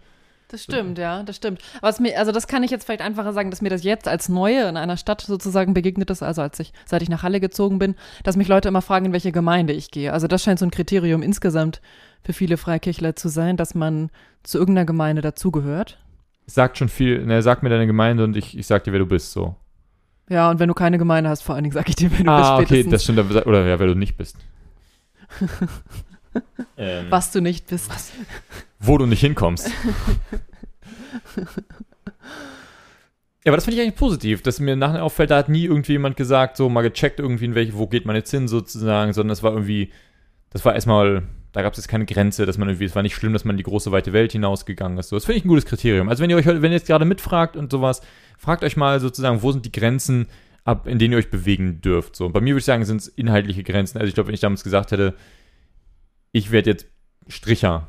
Das stimmt, ja, das stimmt. Was mir, also das kann ich jetzt vielleicht einfacher sagen, dass mir das jetzt als Neue in einer Stadt sozusagen begegnet ist, also als ich, seit ich nach Halle gezogen bin, dass mich Leute immer fragen, in welche Gemeinde ich gehe. Also das scheint so ein Kriterium insgesamt für viele Freikirchler zu sein, dass man zu irgendeiner Gemeinde dazugehört. Sagt schon viel, ne, sag mir deine Gemeinde und ich, ich sag dir, wer du bist, so. Ja, und wenn du keine Gemeinde hast, vor allen Dingen sag ich dir, wer du ah, bist okay, spätestens, das stimmt, oder ja, wer du nicht bist. [laughs] ähm, was du nicht bist. Wo du nicht hinkommst. [laughs] Ja, aber das finde ich eigentlich positiv, dass mir nachher auffällt, da hat nie irgendwie jemand gesagt, so mal gecheckt irgendwie, in welche, wo geht man jetzt hin sozusagen, sondern es war irgendwie, das war erstmal, da gab es jetzt keine Grenze, dass man irgendwie, es war nicht schlimm, dass man in die große weite Welt hinausgegangen ist. So, das finde ich ein gutes Kriterium. Also wenn ihr euch wenn ihr jetzt gerade mitfragt und sowas, fragt euch mal sozusagen, wo sind die Grenzen, ab, in denen ihr euch bewegen dürft. So, und bei mir würde ich sagen, sind es inhaltliche Grenzen. Also ich glaube, wenn ich damals gesagt hätte, ich werde jetzt Stricher,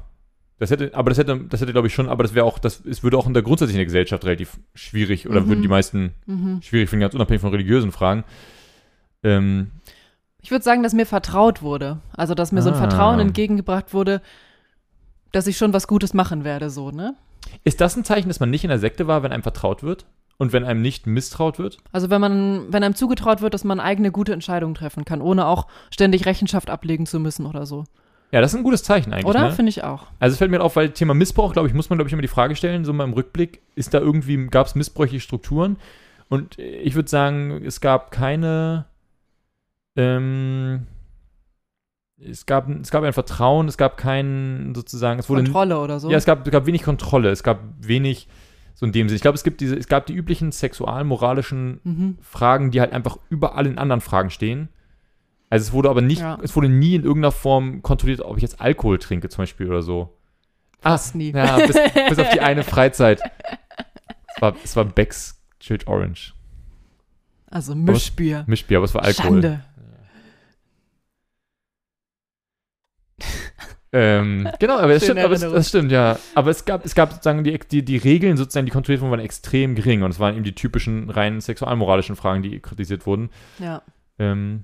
das hätte, aber das hätte, das hätte, glaube ich, schon, aber das wäre auch, das es würde auch in der grundsätzlichen Gesellschaft relativ schwierig oder Mhm. würden die meisten Mhm. schwierig finden, ganz unabhängig von religiösen Fragen. Ähm, Ich würde sagen, dass mir vertraut wurde. Also, dass mir so ein Ah. Vertrauen entgegengebracht wurde, dass ich schon was Gutes machen werde, so, ne? ist das ein Zeichen, dass man nicht in der Sekte war, wenn einem vertraut wird? Und wenn einem nicht misstraut wird? Also, wenn man, wenn einem zugetraut wird, dass man eigene gute Entscheidungen treffen kann, ohne auch ständig Rechenschaft ablegen zu müssen oder so. Ja, das ist ein gutes Zeichen eigentlich. Oder? Ne? Finde ich auch. Also es fällt mir auf, weil Thema Missbrauch, glaube ich, muss man, glaube ich, immer die Frage stellen, so mal im Rückblick, ist da irgendwie, gab es missbräuchliche Strukturen? Und ich würde sagen, es gab keine, ähm, es gab, es gab ein Vertrauen, es gab kein, sozusagen, es wurde, Kontrolle oder so. ja, es gab, es gab wenig Kontrolle, es gab wenig, so in dem Sinne. Ich glaube, es gibt diese, es gab die üblichen sexualmoralischen mhm. Fragen, die halt einfach über allen anderen Fragen stehen. Also es wurde aber nicht, Ja. es wurde nie in irgendeiner Form kontrolliert, ob ich jetzt Alkohol trinke zum Beispiel oder so. Fast nie. Ja, bis, [laughs] bis auf die eine Freizeit. Es war, es war Becks Chilled Orange. Also Mischbier. Mischbier, aber es war Alkohol. Schande. Ähm, genau, aber das stimmt, aber es, das stimmt, ja. Aber es gab, es gab sozusagen die, die, die Regeln, sozusagen, die kontrolliert wurden, waren extrem gering. Und es waren eben die typischen rein sexualmoralischen Fragen, die kritisiert wurden. Ja. Ähm,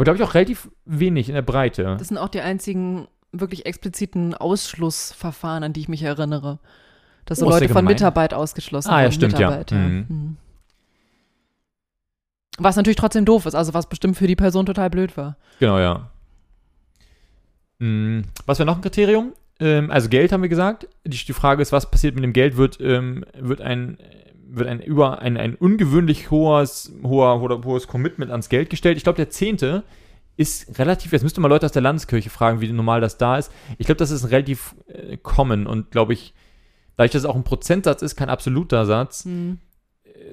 aber glaube ich auch relativ wenig in der Breite. Das sind auch die einzigen wirklich expliziten Ausschlussverfahren, an die ich mich erinnere. Dass so Oh, Leute von? Mitarbeit ausgeschlossen Ah, ja, stimmt, ja. Mitarbeit, Mhm. Mhm. Was natürlich trotzdem doof ist, also was bestimmt für die Person total blöd war. Genau, ja. Hm, was wäre noch ein Kriterium? Ähm, also Geld haben wir gesagt. Die, die Frage ist, was passiert mit dem Geld? Wird, ähm, wird ein wird ein über ein, ein ungewöhnlich hohes, hoher, hoher, hohes Commitment ans Geld gestellt. Ich glaube, der Zehnte ist relativ, jetzt müsste man Leute aus der Landeskirche fragen, wie normal das da ist. Ich glaube, das ist relativ äh, common und glaube ich, dadurch, dass es auch ein Prozentsatz ist, kein absoluter Satz,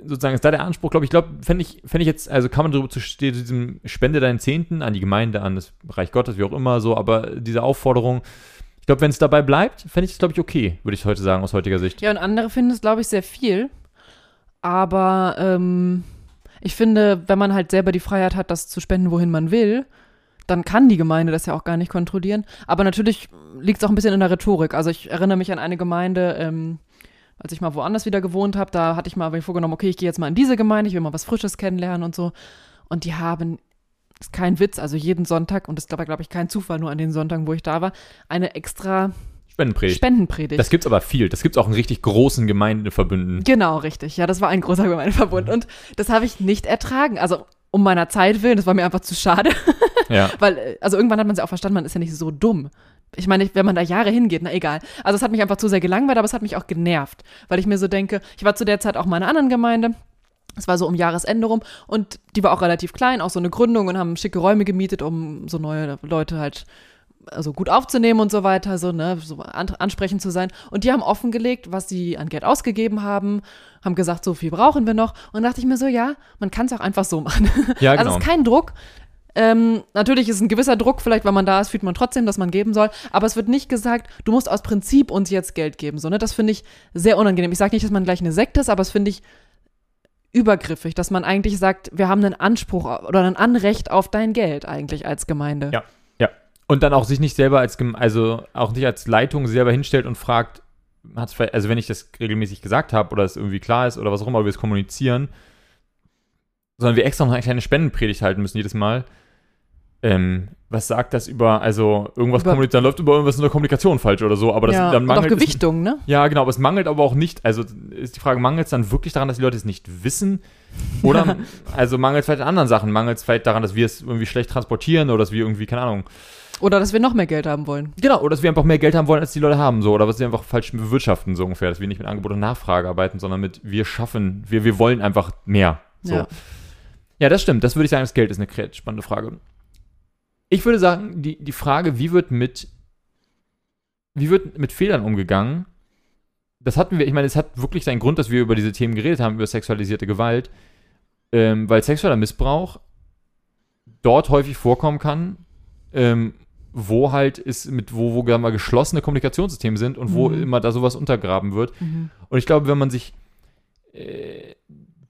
sozusagen ist da der Anspruch, glaube ich, glaube, fände ich, fänd ich jetzt, also kann man darüber zu stehen, zu diesem Spende deinen Zehnten an die Gemeinde, an das Reich Gottes, wie auch immer, so, aber diese Aufforderung, ich glaube, wenn es dabei bleibt, fände ich es, glaube ich, okay, würde ich heute sagen, aus heutiger Sicht. Ja, und andere finden es, glaube ich, sehr viel. Aber ähm, ich finde, wenn man halt selber die Freiheit hat, das zu spenden, wohin man will, dann kann die Gemeinde das ja auch gar nicht kontrollieren. Aber natürlich liegt es auch ein bisschen in der Rhetorik. Also ich erinnere mich an eine Gemeinde, ähm, als ich mal woanders wieder gewohnt habe, da hatte ich mal mir vorgenommen, okay, ich gehe jetzt mal in diese Gemeinde, ich will mal was Frisches kennenlernen und so. Und die haben, ist kein Witz, also jeden Sonntag, und das war, glaube ich, kein Zufall, nur an den Sonntagen, wo ich da war, eine extra Spendenpredigt. Spendenpredigt. Das gibt's aber viel. Das gibt's auch in richtig großen Gemeindeverbünden. Genau, richtig. Ja, das war ein großer Gemeindeverbund. Und das habe ich nicht ertragen. Also um meiner Zeit willen, das war mir einfach zu schade. [laughs] Ja. Weil, äh, also irgendwann hat man es ja auch verstanden, man ist ja nicht so dumm. Ich meine, wenn man da Jahre hingeht, na egal. Also es hat mich einfach zu sehr gelangweilt, aber es hat mich auch genervt, weil ich mir so denke, ich war zu der Zeit auch mal in einer anderen Gemeinde. Es war so um Jahresende rum und die war auch relativ klein, auch so eine Gründung und haben schicke Räume gemietet, um so neue Leute halt also gut aufzunehmen und so weiter, so, ne, so an, ansprechend zu sein. Und die haben offengelegt, was sie an Geld ausgegeben haben, haben gesagt, so viel brauchen wir noch. Und dachte ich mir so, ja, man kann es auch einfach so machen. [laughs] Ja, Also genau. es ist kein Druck. Ähm, natürlich ist ein gewisser Druck, vielleicht, wenn man da ist, fühlt man trotzdem, dass man geben soll. Aber es wird nicht gesagt, du musst aus Prinzip uns jetzt Geld geben. So, ne? Das finde ich sehr unangenehm. Ich sage nicht, dass man gleich eine Sekte ist, aber es finde ich übergriffig, dass man eigentlich sagt, wir haben einen Anspruch oder ein Anrecht auf dein Geld eigentlich als Gemeinde. Ja. Und dann auch sich nicht selber als, also auch nicht als Leitung selber hinstellt und fragt, hat's vielleicht, also wenn ich das regelmäßig gesagt habe oder es irgendwie klar ist oder was auch immer, wir es kommunizieren, sondern wir extra noch eine kleine Spendenpredigt halten müssen jedes Mal. Ähm, was sagt das über, also irgendwas Über- kommuniziert, dann läuft über irgendwas in der Kommunikation falsch oder so, aber das ja. dann und auch mangelt es- Gewichtung, ne? Ja, genau, aber es mangelt aber auch nicht, also ist die Frage, mangelt es dann wirklich daran, dass die Leute es nicht wissen? Oder, [laughs] also mangelt es vielleicht an anderen Sachen? Mangelt es vielleicht daran, dass wir es irgendwie schlecht transportieren oder dass wir irgendwie, keine Ahnung, Oder dass wir noch mehr Geld haben wollen. genau, oder dass wir einfach mehr Geld haben wollen, als die Leute haben, so, oder dass wir einfach falsch bewirtschaften, so ungefähr, dass wir nicht mit Angebot und Nachfrage arbeiten, sondern mit, wir schaffen, wir, wir wollen einfach mehr, so. Ja. Ja, das stimmt. Das würde ich sagen, das Geld ist eine spannende Frage. Ich würde sagen, die, die Frage, wie wird mit, wie wird mit Fehlern umgegangen? Das hatten wir, ich meine, es hat wirklich seinen Grund, dass wir über diese Themen geredet haben, über sexualisierte Gewalt, ähm, weil sexueller Missbrauch dort häufig vorkommen kann, ähm, wo halt ist mit, wo, wo sagen wir, geschlossene Kommunikationssysteme sind und wo Mhm. immer da sowas untergraben wird. Mhm. Und ich glaube, wenn man sich, äh,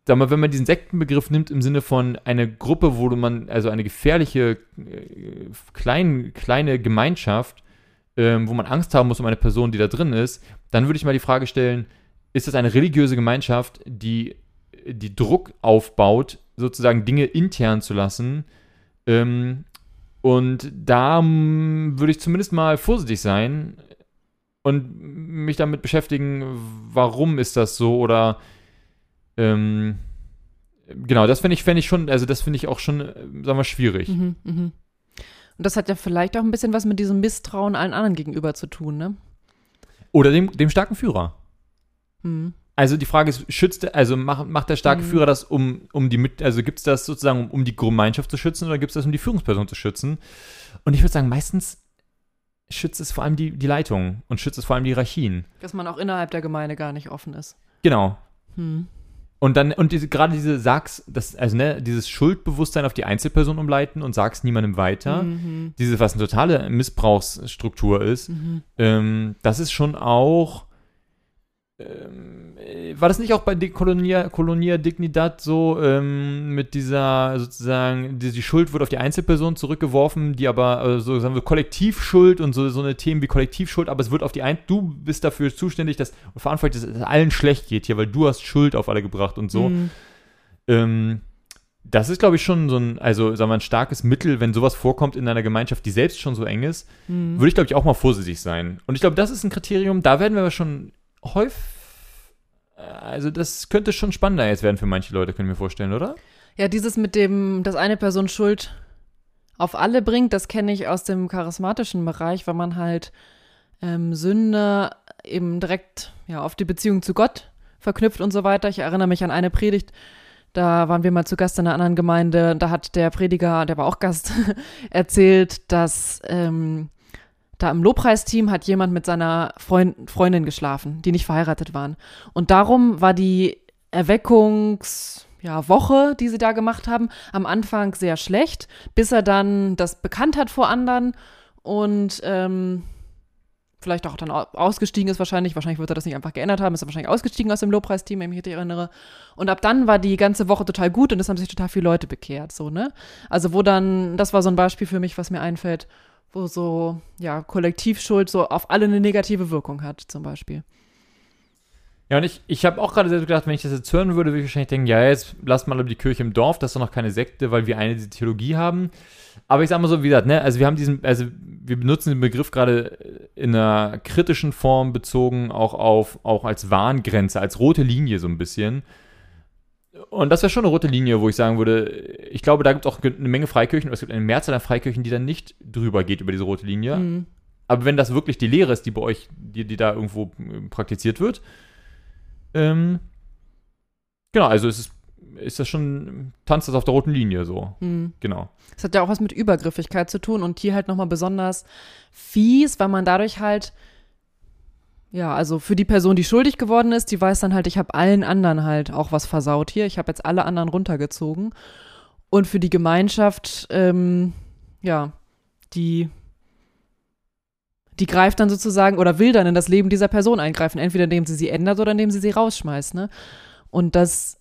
sag mal, wenn man diesen Sektenbegriff nimmt im Sinne von eine Gruppe, wo man, also eine gefährliche, äh, klein, kleine Gemeinschaft, ähm, wo man Angst haben muss um eine Person, die da drin ist, dann würde ich mal die Frage stellen, ist das eine religiöse Gemeinschaft, die, die Druck aufbaut, sozusagen Dinge intern zu lassen? Ähm, und da mm, würde ich zumindest mal vorsichtig sein und mich damit beschäftigen, warum ist das so oder ähm, genau, das finde ich, fänd ich schon, also das finde ich auch schon, äh, sagen wir, schwierig. Mhm. Mhm. Und das hat ja vielleicht auch ein bisschen was mit diesem Misstrauen allen anderen gegenüber zu tun, ne? Oder dem, dem starken Führer. Mhm. Also die Frage ist, schützt, also macht, macht der starke Mhm. Führer das, um, um die, Mit- also gibt es das sozusagen, um, um die Gemeinschaft zu schützen oder gibt es das, um die Führungsperson zu schützen? Und ich würde sagen, meistens schützt es vor allem die, die Leitung und schützt es vor allem die Hierarchien. Dass man auch innerhalb der Gemeinde gar nicht offen ist. Genau. Hm. Und dann, und diese, gerade diese Sag's, das, also ne, dieses Schuldbewusstsein auf die Einzelperson umleiten und sag's niemandem weiter, Mhm. diese, was eine totale Missbrauchsstruktur ist, Mhm. ähm, das ist schon auch. Ähm, äh, war das nicht auch bei De Colonia, Colonia Dignidad so ähm, mit dieser sozusagen, die, die Schuld wird auf die Einzelperson zurückgeworfen, die aber äh, so sagen wir Kollektivschuld und so, so eine Themen wie Kollektivschuld, aber es wird auf die ein du bist dafür zuständig, dass und verantwortlich, dass es allen schlecht geht hier, weil du hast Schuld auf alle gebracht und so. Mhm. Ähm, das ist, glaube ich, schon so ein, also sagen wir, ein starkes Mittel, wenn sowas vorkommt in einer Gemeinschaft, die selbst schon so eng ist, Mhm. würde ich, glaube ich, auch mal vorsichtig sein. Und ich glaube, das ist ein Kriterium, da werden wir aber schon häufig, also das könnte schon spannender jetzt werden für manche Leute, können wir vorstellen, oder? Ja, dieses mit dem, dass eine Person Schuld auf alle bringt, das kenne ich aus dem charismatischen Bereich, weil man halt ähm, Sünde eben direkt ja, auf die Beziehung zu Gott verknüpft und so weiter. Ich erinnere mich an eine Predigt, da waren wir mal zu Gast in einer anderen Gemeinde, da hat der Prediger, der war auch Gast, [laughs] erzählt, dass ähm, da im Lobpreisteam hat jemand mit seiner Freund, Freundin geschlafen, die nicht verheiratet waren. Und darum war die Erweckungs ja, Woche, die sie da gemacht haben, am Anfang sehr schlecht, bis er dann das bekannt hat vor anderen und ähm, vielleicht auch dann au- ausgestiegen ist wahrscheinlich. Wahrscheinlich wird er das nicht einfach geändert haben. Ist er wahrscheinlich ausgestiegen aus dem Lobpreisteam, wenn ich mich erinnere. Und ab dann war die ganze Woche total gut und es haben sich total viele Leute bekehrt, so, ne? Also wo dann, das war so ein Beispiel für mich, was mir einfällt, wo so, ja, Kollektivschuld so auf alle eine negative Wirkung hat, zum Beispiel. Ja, und ich, ich habe auch gerade selbst gedacht, wenn ich das jetzt hören würde, würde ich wahrscheinlich denken, ja, jetzt lasst mal die Kirche im Dorf, das ist doch noch keine Sekte, weil wir eine Theologie haben. Aber ich sag mal so, wie gesagt, ne, also wir haben diesen, also wir benutzen den Begriff gerade in einer kritischen Form bezogen, auch auf, auch als Warngrenze, als rote Linie so ein bisschen. Und das wäre schon eine rote Linie, wo ich sagen würde, ich glaube, da gibt es auch eine Menge Freikirchen, aber es gibt eine Mehrzahl an Freikirchen, die dann nicht drüber geht über diese rote Linie. Mhm. Aber wenn das wirklich die Lehre ist, die bei euch, die, die da irgendwo äh, praktiziert wird, ähm, genau, also ist, es, ist das schon, tanzt das auf der roten Linie so. Mhm. Genau. Das hat ja auch was mit Übergriffigkeit zu tun und hier halt nochmal besonders fies, weil man dadurch halt, ja, also für die Person, die schuldig geworden ist, die weiß dann halt, ich habe allen anderen halt auch was versaut hier. Ich habe jetzt alle anderen runtergezogen. Und für die Gemeinschaft, ähm, ja, die, die greift dann sozusagen oder will dann in das Leben dieser Person eingreifen, entweder indem sie sie ändert oder indem sie sie rausschmeißt, ne? Und das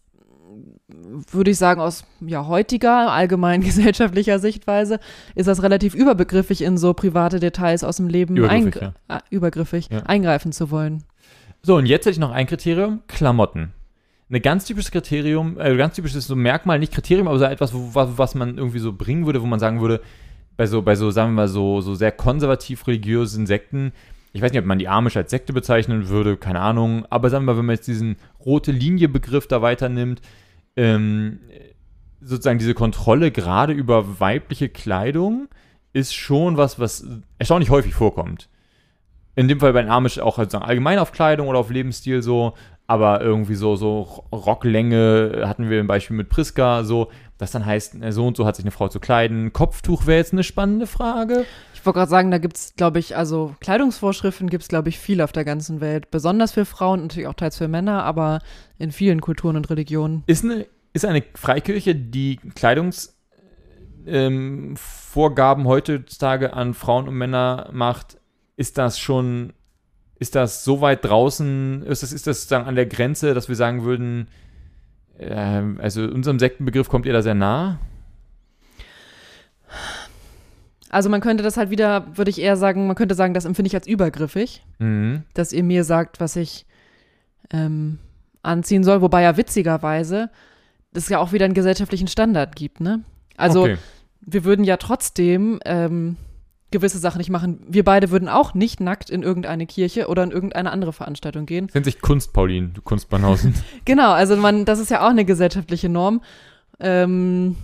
würde ich sagen, aus ja, heutiger, allgemein [laughs] gesellschaftlicher Sichtweise ist das relativ überbegriffig, in so private Details aus dem Leben Übergriffig, eingr- ah, übergriffig Ja. eingreifen zu wollen. So, und jetzt hätte ich noch ein Kriterium: Klamotten. Ein ganz typisches Kriterium, äh, ganz typisches so Merkmal, nicht Kriterium, aber so etwas, wo, was, was man irgendwie so bringen würde, wo man sagen würde, bei so, bei so, sagen wir mal, so, so sehr konservativ religiösen Sekten, ich weiß nicht, ob man die Amish als Sekte bezeichnen würde, keine Ahnung, aber sagen wir mal, wenn man jetzt diesen rote Linie-Begriff da weiternimmt, ähm, sozusagen diese Kontrolle gerade über weibliche Kleidung ist schon was, was erstaunlich häufig vorkommt. In dem Fall bei den Amish auch halt sozusagen allgemein auf Kleidung oder auf Lebensstil so, aber irgendwie so, so Rocklänge hatten wir ein Beispiel mit Priska, so, das dann heißt, äh, so und so hat sich eine Frau zu kleiden. Kopftuch wäre jetzt eine spannende Frage. Ich wollte gerade sagen, da gibt es, glaube ich, also Kleidungsvorschriften gibt es, glaube ich, viel auf der ganzen Welt. Besonders für Frauen, natürlich auch teils für Männer, aber in vielen Kulturen und Religionen. Ist eine, ist eine Freikirche, die Kleidungsvorgaben ähm, heutzutage an Frauen und Männer macht, ist das schon, ist das so weit draußen, ist das, ist das sozusagen an der Grenze, dass wir sagen würden, ähm, also unserem Sektenbegriff kommt ihr da sehr nah? Also man könnte das halt wieder, würde ich eher sagen, man könnte sagen, das empfinde ich als übergriffig. Mhm. dass ihr mir sagt, was ich ähm, anziehen soll, wobei ja witzigerweise es ja auch wieder einen gesellschaftlichen Standard gibt, ne? Also okay. wir würden ja trotzdem ähm, gewisse Sachen nicht machen. Wir beide würden auch nicht nackt in irgendeine Kirche oder in irgendeine andere Veranstaltung gehen. Das nennt sich Kunst, Pauline, du Kunstbahnhausen. [laughs] Genau, also man, das ist ja auch eine gesellschaftliche Norm, ähm,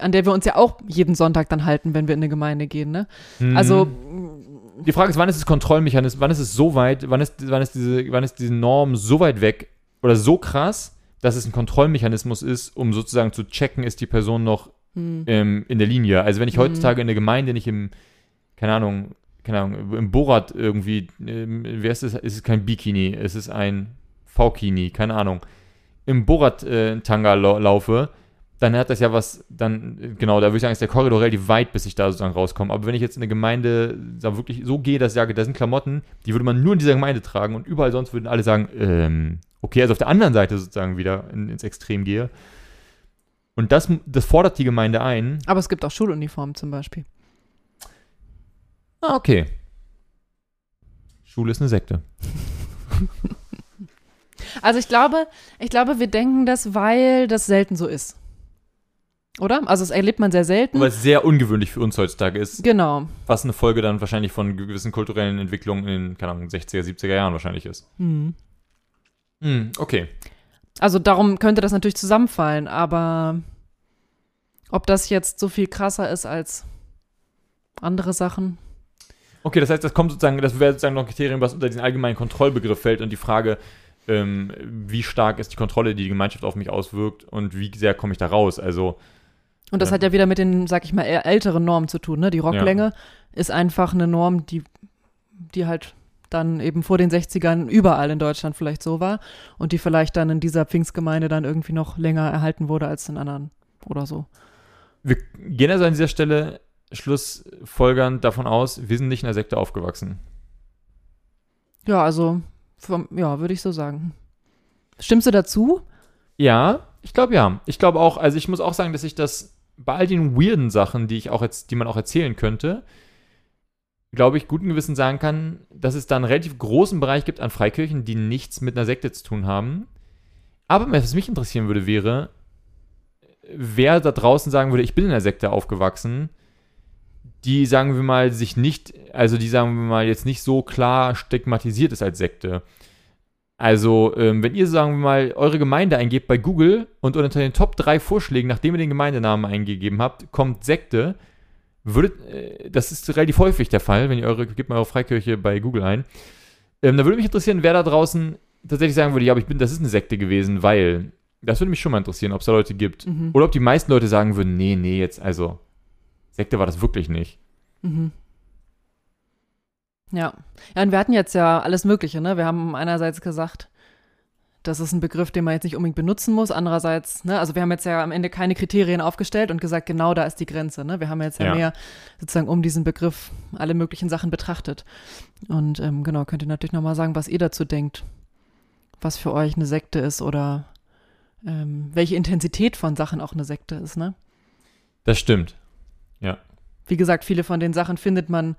an der wir uns ja auch jeden Sonntag dann halten, wenn wir in eine Gemeinde gehen, ne? Also Mhm. Die Frage ist, wann ist das Kontrollmechanismus, wann ist es so weit, wann ist, wann ist, diese, wann ist diese Norm so weit weg oder so krass, dass es ein Kontrollmechanismus ist, um sozusagen zu checken, ist die Person noch hm, ähm, in der Linie. Also wenn ich heutzutage in der Gemeinde nicht im, keine Ahnung, keine Ahnung, im Borat irgendwie, ähm, wer ist es? Ist es kein Bikini, es ist ein V-Kini, keine Ahnung, im Borat-Tanga lau laufe, dann hat das ja was, dann, genau, da würde ich sagen, ist der Korridor relativ weit, bis ich da sozusagen rauskomme. Aber wenn ich jetzt in eine Gemeinde da wirklich so gehe, dass ich sage, da sind Klamotten, die würde man nur in dieser Gemeinde tragen und überall sonst würden alle sagen, ähm, okay, also auf der anderen Seite sozusagen wieder in, ins Extrem gehe. Und das, das fordert die Gemeinde ein. aber es gibt auch Schuluniformen zum Beispiel. Ah, okay. Schule ist eine Sekte. [laughs] Also ich glaube, ich glaube, wir denken das, weil das selten so ist. Oder? Also das erlebt man sehr selten. Weil es sehr ungewöhnlich für uns heutzutage ist, Genau. was eine Folge dann wahrscheinlich von gewissen kulturellen Entwicklungen in, den, keine Ahnung, 60er, 70er Jahren wahrscheinlich ist. Hm. Hm, okay. Also darum könnte das natürlich zusammenfallen, aber ob das jetzt so viel krasser ist als andere Sachen. Okay, das heißt, das kommt sozusagen, das wäre sozusagen noch ein Kriterium, was unter den allgemeinen Kontrollbegriff fällt und die Frage, ähm, wie stark ist die Kontrolle, die die Gemeinschaft auf mich auswirkt und wie sehr komme ich da raus? Also, Und das Ja. hat ja wieder mit den, sag ich mal, eher älteren Normen zu tun. Ne? Die Rocklänge ist einfach eine Norm, die, die halt dann eben vor den 60ern überall in Deutschland vielleicht so war und die vielleicht dann in dieser Pfingstgemeinde dann irgendwie noch länger erhalten wurde als in anderen oder so. wir gehen also an dieser Stelle schlussfolgernd davon aus, wir sind nicht in der Sekte aufgewachsen. Ja, also, vom, ja, würde ich so sagen. Stimmst du dazu? Ja, ich glaube ja. Ich glaube auch, also ich muss auch sagen, dass ich das bei all den weirden Sachen, die ich auch jetzt, die man auch erzählen könnte, glaube ich, guten Gewissen sagen kann, dass es da einen relativ großen Bereich gibt an Freikirchen, die nichts mit einer Sekte zu tun haben. Aber was mich interessieren würde, wäre, wer da draußen sagen würde, ich bin in der Sekte aufgewachsen, die, sagen wir mal, sich nicht, also die, sagen wir mal, jetzt nicht so klar stigmatisiert ist als Sekte. Also, ähm, wenn ihr, sagen wir mal, eure Gemeinde eingebt bei Google und unter den Top 3 Vorschlägen, nachdem ihr den Gemeindenamen eingegeben habt, kommt Sekte, würdet, äh, das ist relativ häufig der Fall, wenn ihr eure, gebt mal eure Freikirche bei Google ein, ähm, da würde mich interessieren, wer da draußen tatsächlich sagen würde, ja, aber ich bin, das ist eine Sekte gewesen, weil, das würde mich schon mal interessieren, ob es da Leute gibt. Mhm. Oder ob die meisten Leute sagen würden, nee, nee, jetzt, also, Sekte war das wirklich nicht. Mhm. Ja. Ja, und wir hatten jetzt ja alles Mögliche, ne? Wir haben einerseits gesagt, das ist ein Begriff, den man jetzt nicht unbedingt benutzen muss. Andererseits, ne, also wir haben jetzt ja am Ende keine Kriterien aufgestellt und gesagt, genau da ist die Grenze. Ne? Wir haben jetzt ja, Ja. mehr sozusagen um diesen Begriff alle möglichen Sachen betrachtet. Und ähm, genau, könnt ihr natürlich nochmal sagen, was ihr dazu denkt. Was für euch eine Sekte ist oder ähm, welche Intensität von Sachen auch eine Sekte ist, ne? Das stimmt. Wie gesagt, viele von den Sachen findet man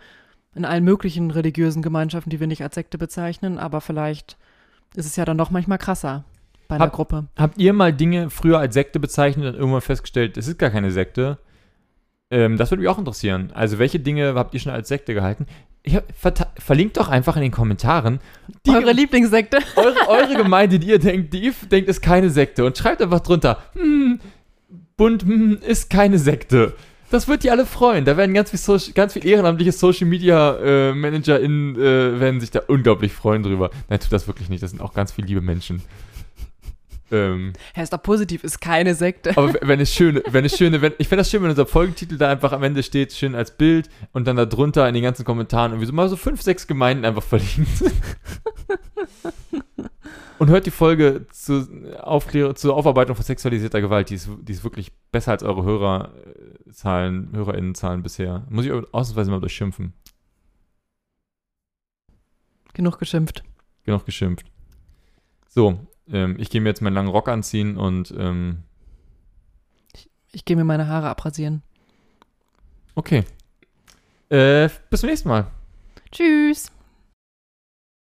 in allen möglichen religiösen Gemeinschaften, die wir nicht als Sekte bezeichnen, aber vielleicht ist es ja dann doch manchmal krasser bei einer Hab- Gruppe. Habt ihr mal Dinge früher als Sekte bezeichnet und irgendwann festgestellt, es ist gar keine Sekte? Ähm, das würde mich auch interessieren. Also, welche Dinge habt ihr schon als Sekte gehalten? Hab, verlinkt doch einfach in den Kommentaren die, Eure Lieblingssekte? [laughs] eure, eure Gemeinde, die ihr denkt, die ihr denkt, ist keine Sekte. Und schreibt einfach drunter, hm, Bund hm, ist keine Sekte. Das wird die alle freuen. Da werden ganz viel, Social, ganz viel ehrenamtliche Social Media äh, ManagerInnen äh, werden sich da unglaublich freuen drüber. Nein, tut das wirklich nicht. Das sind auch ganz viele liebe Menschen. Ähm, Herr ist doch positiv, ist keine Sekte. aber wenn es schöne, wenn es schöne, wenn, ich fände das schön, wenn unser Folgentitel da einfach am Ende steht, schön als Bild und dann da drunter in den ganzen Kommentaren irgendwie so mal so fünf, sechs Gemeinden einfach verlinkt. [laughs] und hört die Folge zu Aufklärung, zur Aufarbeitung von sexualisierter Gewalt, die ist, die ist wirklich besser als eure Hörerzahlen, HörerInnenzahlen bisher. Muss ich ausnahmsweise mal durchschimpfen. Genug geschimpft. Genug geschimpft. So, ähm, ich gehe mir jetzt meinen langen Rock anziehen und ähm, Ich gehe mir meine Haare abrasieren. okay. Äh, bis zum nächsten Mal. Tschüss.